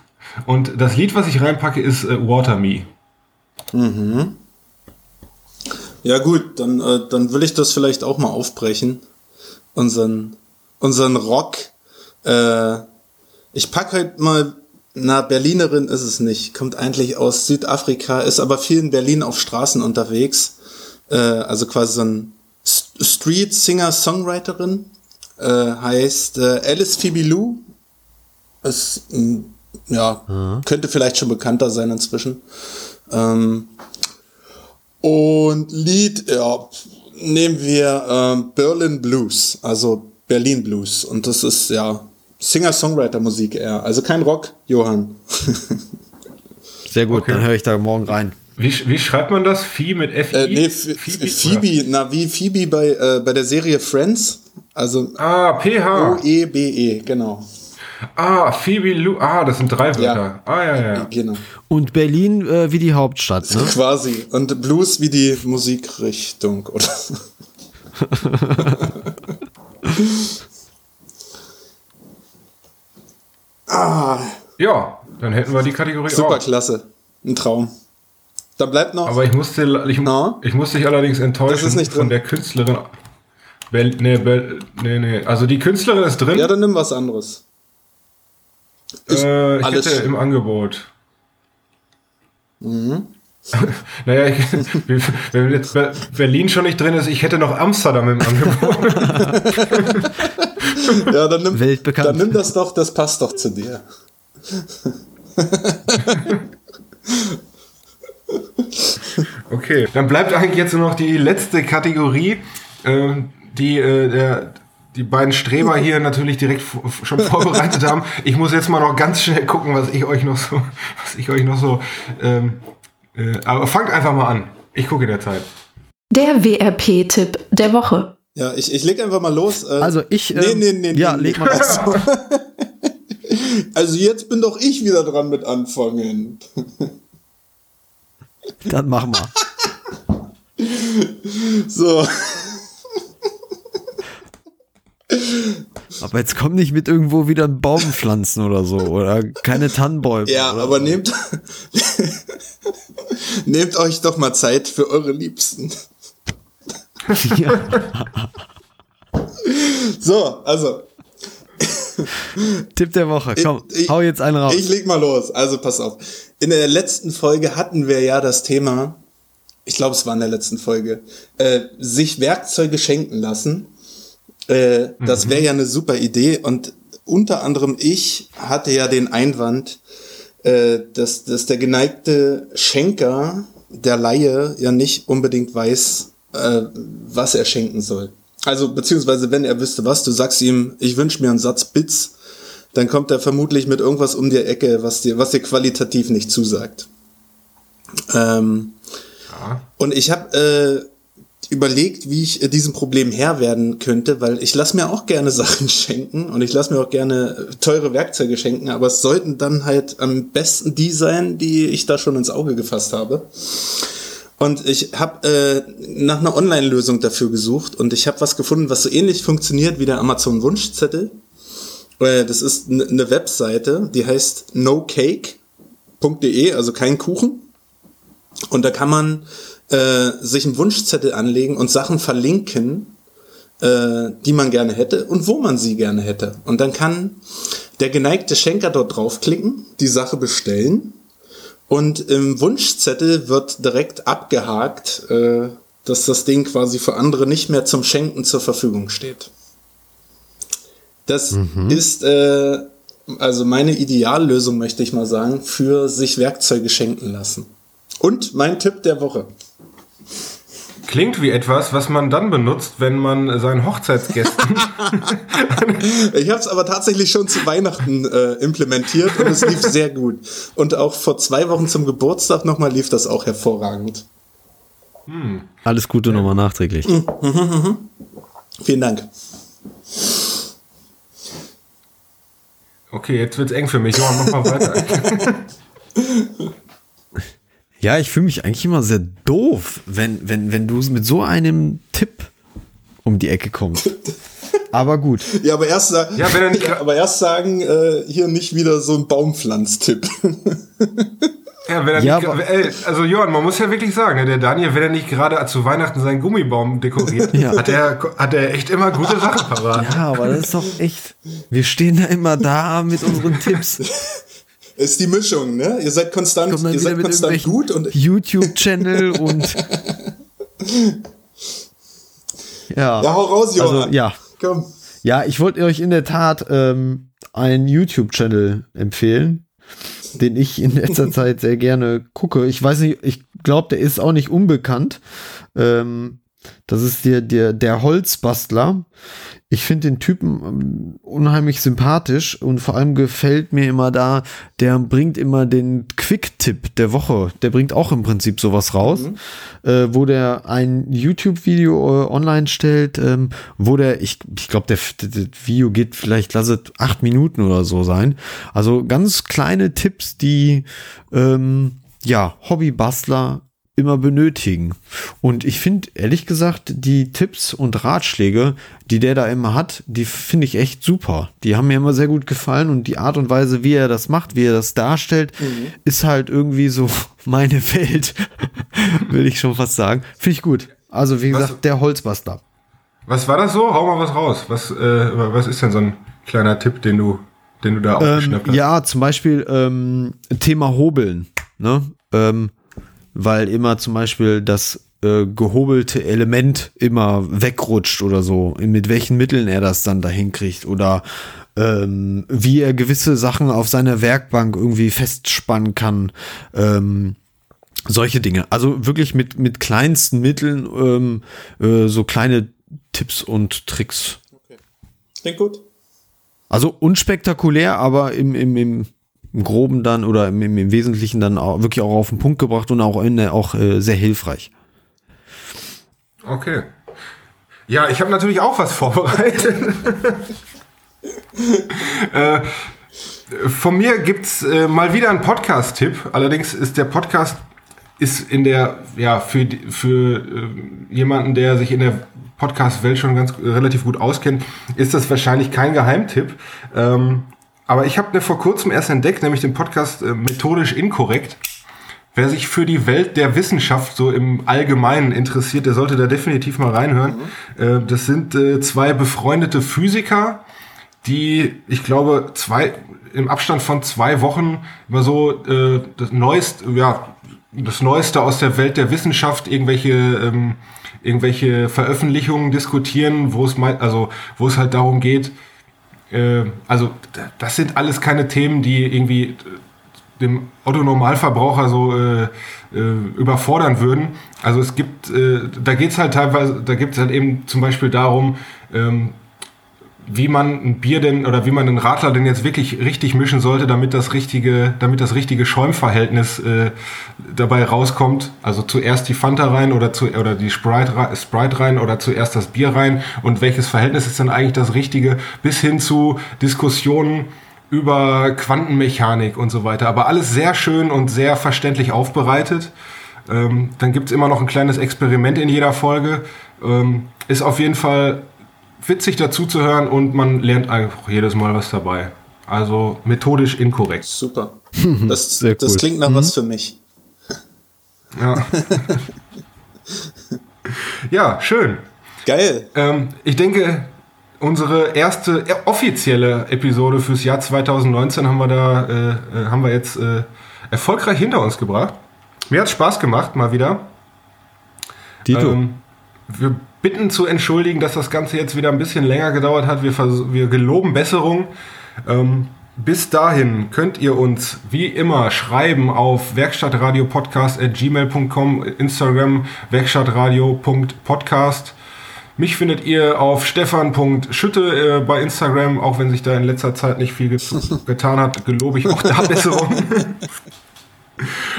und das Lied, was ich reinpacke, ist äh, Water Me. Mhm. Ja gut, dann, äh, dann will ich das vielleicht auch mal aufbrechen. Unseren, unseren Rock. Äh, ich pack halt mal, na, Berlinerin ist es nicht, kommt eigentlich aus Südafrika, ist aber viel in Berlin auf Straßen unterwegs. Äh, also quasi so ein Street Singer Songwriterin. Äh, heißt äh, Alice Phoebe Lou. Ist, ja, mhm. könnte vielleicht schon bekannter sein inzwischen. Ähm, und Lied, ja, nehmen wir ähm, Berlin Blues, also Berlin Blues. Und das ist ja Singer-Songwriter-Musik eher. Also kein Rock, Johann. Sehr gut, okay. dann höre ich da morgen rein. Wie, wie schreibt man das? Phoebe mit F? Äh, nee, Phoebe, Phoebe na wie Phoebe bei, äh, bei der Serie Friends. Also ah, PH. O-E-B-E, -E, genau. Ah, Phoebe Lu. Ah, das sind drei Wörter. Ja. Ah, ja, ja. Genau. Und Berlin äh, wie die Hauptstadt, ne? Quasi. Und Blues wie die Musikrichtung, oder? ah. Ja, dann hätten wir die Kategorie Super klasse. Ein Traum. Da bleibt noch. Aber ich musste, ich, ich musste dich allerdings enttäuschen von der Künstlerin. Bell, nee, Bell, nee, nee. Also die Künstlerin ist drin. Ja, dann nimm was anderes. Ich, äh, ich hätte im Angebot. Mhm. naja, ich, wenn jetzt Berlin schon nicht drin ist, ich hätte noch Amsterdam im Angebot. ja, dann nimm, dann nimm das doch, das passt doch zu dir. okay, dann bleibt eigentlich jetzt nur noch die letzte Kategorie, äh, die äh, der die beiden Streber hier natürlich direkt schon vorbereitet haben. Ich muss jetzt mal noch ganz schnell gucken, was ich euch noch so, was ich euch noch so. Ähm, äh, aber fangt einfach mal an. Ich gucke in der Zeit. Der WRP-Tipp der Woche. Ja, ich, ich leg einfach mal los. Äh, also ich. Nee, ähm, nee, nee, ja, nee, leg mal los. also jetzt bin doch ich wieder dran mit anfangen. Dann machen wir. So. Aber jetzt komm nicht mit irgendwo wieder einen Baum pflanzen oder so oder keine Tannenbäume. Ja, aber so. nehmt, nehmt euch doch mal Zeit für eure Liebsten. Ja. so, also. Tipp der Woche, komm, ich, hau jetzt einen raus. Ich leg mal los, also pass auf. In der letzten Folge hatten wir ja das Thema, ich glaube, es war in der letzten Folge, äh, sich Werkzeuge schenken lassen. Äh, das wäre ja eine super Idee. Und unter anderem ich hatte ja den Einwand, äh, dass, dass der geneigte Schenker der Laie ja nicht unbedingt weiß, äh, was er schenken soll. Also beziehungsweise wenn er wüsste was, du sagst ihm, ich wünsche mir einen Satz Bits, dann kommt er vermutlich mit irgendwas um die Ecke, was dir, was dir qualitativ nicht zusagt. Ähm, ja. Und ich habe äh, überlegt, wie ich äh, diesem Problem Herr werden könnte, weil ich lasse mir auch gerne Sachen schenken und ich lasse mir auch gerne äh, teure Werkzeuge schenken, aber es sollten dann halt am besten die sein, die ich da schon ins Auge gefasst habe. Und ich habe äh, nach einer Online-Lösung dafür gesucht und ich habe was gefunden, was so ähnlich funktioniert wie der Amazon Wunschzettel. Äh, das ist eine Webseite, die heißt nocake.de, also kein Kuchen. Und da kann man äh, sich einen Wunschzettel anlegen und Sachen verlinken, äh, die man gerne hätte und wo man sie gerne hätte. Und dann kann der geneigte Schenker dort draufklicken, die Sache bestellen und im Wunschzettel wird direkt abgehakt, äh, dass das Ding quasi für andere nicht mehr zum Schenken zur Verfügung steht. Das mhm. ist äh, also meine Ideallösung, möchte ich mal sagen, für sich Werkzeuge schenken lassen. Und mein Tipp der Woche. Klingt wie etwas, was man dann benutzt, wenn man seinen Hochzeitsgästen. ich habe es aber tatsächlich schon zu Weihnachten äh, implementiert und es lief sehr gut. Und auch vor zwei Wochen zum Geburtstag nochmal lief das auch hervorragend. Hm. Alles Gute nochmal nachträglich. Mhm, mhm, mhm. Vielen Dank. Okay, jetzt wird's eng für mich. Johann, mach mal weiter. Ja, ich fühle mich eigentlich immer sehr doof, wenn, wenn, wenn du mit so einem Tipp um die Ecke kommst. Aber gut. Ja, aber erst, sagen, ja, wenn er nicht, aber erst sagen, äh, hier nicht wieder so ein Baumpflanztipp. Ja, wenn er ja, nicht, ey, also Johann, man muss ja wirklich sagen, ne, der Daniel, wenn er nicht gerade zu Weihnachten seinen Gummibaum dekoriert, ja. hat er hat er echt immer gute Sachen parat. Ja, aber das ist doch echt. Wir stehen da immer da mit unseren Tipps. Ist die Mischung, ne? Ihr seid konstant, ihr seid konstant gut und YouTube-Channel und ja. Ja, hau raus, Johann. Also, ja. Komm. Ja, ich wollte euch in der Tat ähm, einen YouTube-Channel empfehlen, den ich in letzter Zeit sehr gerne gucke. Ich weiß nicht, ich glaube, der ist auch nicht unbekannt. Ähm, das ist der, der, der Holzbastler. Ich finde den Typen ähm, unheimlich sympathisch und vor allem gefällt mir immer da, der bringt immer den Quick-Tipp der Woche. Der bringt auch im Prinzip sowas raus, mhm. äh, wo der ein YouTube-Video äh, online stellt, ähm, wo der, ich, ich glaube, der, der, Video geht vielleicht, lasse acht Minuten oder so sein. Also ganz kleine Tipps, die ähm, ja, Hobbybastler immer benötigen. Und ich finde, ehrlich gesagt, die Tipps und Ratschläge, die der da immer hat, die finde ich echt super. Die haben mir immer sehr gut gefallen und die Art und Weise, wie er das macht, wie er das darstellt, mhm. ist halt irgendwie so meine Welt, will ich schon fast sagen. Finde ich gut. Also, wie gesagt, was, der Holzbastler. Was war das so? Hau mal was raus. Was, äh, was ist denn so ein kleiner Tipp, den du, den du da aufgeschnappt ähm, hast? Ja, zum Beispiel ähm, Thema Hobeln. Ne? Ähm, weil immer zum Beispiel das äh, gehobelte Element immer wegrutscht oder so, mit welchen Mitteln er das dann dahin kriegt oder ähm, wie er gewisse Sachen auf seiner Werkbank irgendwie festspannen kann. Ähm, solche Dinge. Also wirklich mit, mit kleinsten Mitteln ähm, äh, so kleine Tipps und Tricks. Okay. Klingt gut. Also unspektakulär, aber im, im, im im Groben dann oder im, im Wesentlichen dann auch wirklich auch auf den Punkt gebracht und auch, in, auch äh, sehr hilfreich. Okay. Ja, ich habe natürlich auch was vorbereitet. äh, von mir gibt's äh, mal wieder einen Podcast-Tipp. Allerdings ist der Podcast ist in der ja für für äh, jemanden, der sich in der Podcast-Welt schon ganz relativ gut auskennt, ist das wahrscheinlich kein Geheimtipp. Ähm, aber ich habe ne vor kurzem erst entdeckt, nämlich den Podcast äh, Methodisch Inkorrekt. Wer sich für die Welt der Wissenschaft so im Allgemeinen interessiert, der sollte da definitiv mal reinhören. Mhm. Äh, das sind äh, zwei befreundete Physiker, die, ich glaube, zwei im Abstand von zwei Wochen immer so äh, das Neueste, ja, das Neueste aus der Welt der Wissenschaft, irgendwelche ähm, irgendwelche Veröffentlichungen diskutieren, wo es also wo es halt darum geht, äh, also das sind alles keine Themen, die irgendwie äh, dem Otto-Normalverbraucher so äh, äh, überfordern würden. Also es gibt, äh, da geht's halt teilweise, da gibt es halt eben zum Beispiel darum, ähm, wie man ein Bier denn oder wie man einen Radler denn jetzt wirklich richtig mischen sollte, damit das richtige, damit das richtige Schäumverhältnis äh, dabei rauskommt. Also zuerst die Fanta rein oder zu, oder die Sprite, Sprite rein oder zuerst das Bier rein und welches Verhältnis ist dann eigentlich das richtige, bis hin zu Diskussionen über Quantenmechanik und so weiter. Aber alles sehr schön und sehr verständlich aufbereitet. Ähm, dann gibt's immer noch ein kleines Experiment in jeder Folge. Ähm, ist auf jeden Fall witzig dazu zu hören und man lernt einfach jedes Mal was dabei. Also methodisch inkorrekt. Super. Das, cool. das klingt nach mhm. was für mich. Ja. ja, schön. Geil. Ähm, ich denke, unsere erste offizielle Episode fürs Jahr 2019 haben wir da, äh, äh, haben wir jetzt äh, erfolgreich hinter uns gebracht. Mir hat Spaß gemacht, mal wieder. Dito. Ähm, wir bitten zu entschuldigen, dass das Ganze jetzt wieder ein bisschen länger gedauert hat. Wir, wir geloben Besserung. Ähm, bis dahin könnt ihr uns wie immer schreiben auf werkstattradiopodcast.gmail.com, Instagram werkstattradio.podcast. Mich findet ihr auf stefan.schütte äh, bei Instagram, auch wenn sich da in letzter Zeit nicht viel getan hat, gelobe ich auch da Besserung.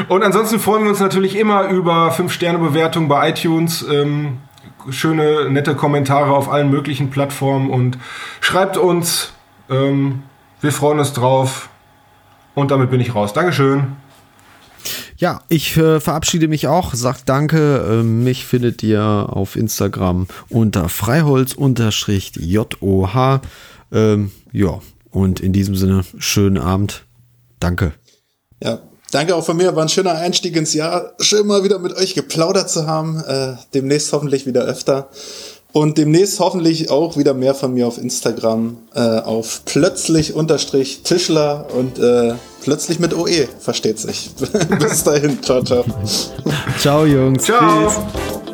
Und ansonsten freuen wir uns natürlich immer über 5-Sterne-Bewertungen bei iTunes. Ähm, schöne, nette Kommentare auf allen möglichen Plattformen und schreibt uns. Ähm, wir freuen uns drauf. Und damit bin ich raus. Dankeschön. Ja, ich äh, verabschiede mich auch, sagt danke. Äh, mich findet ihr auf Instagram unter freiholz-joh. Ähm, ja, und in diesem Sinne, schönen Abend. Danke. Ja, danke auch von mir. War ein schöner Einstieg ins Jahr. Schön mal wieder mit euch geplaudert zu haben. Äh, demnächst hoffentlich wieder öfter. Und demnächst hoffentlich auch wieder mehr von mir auf Instagram äh, auf plötzlich unterstrich Tischler und äh, plötzlich mit OE, versteht sich. Bis dahin, ciao, ciao. Ciao, Jungs. Ciao. Tschüss.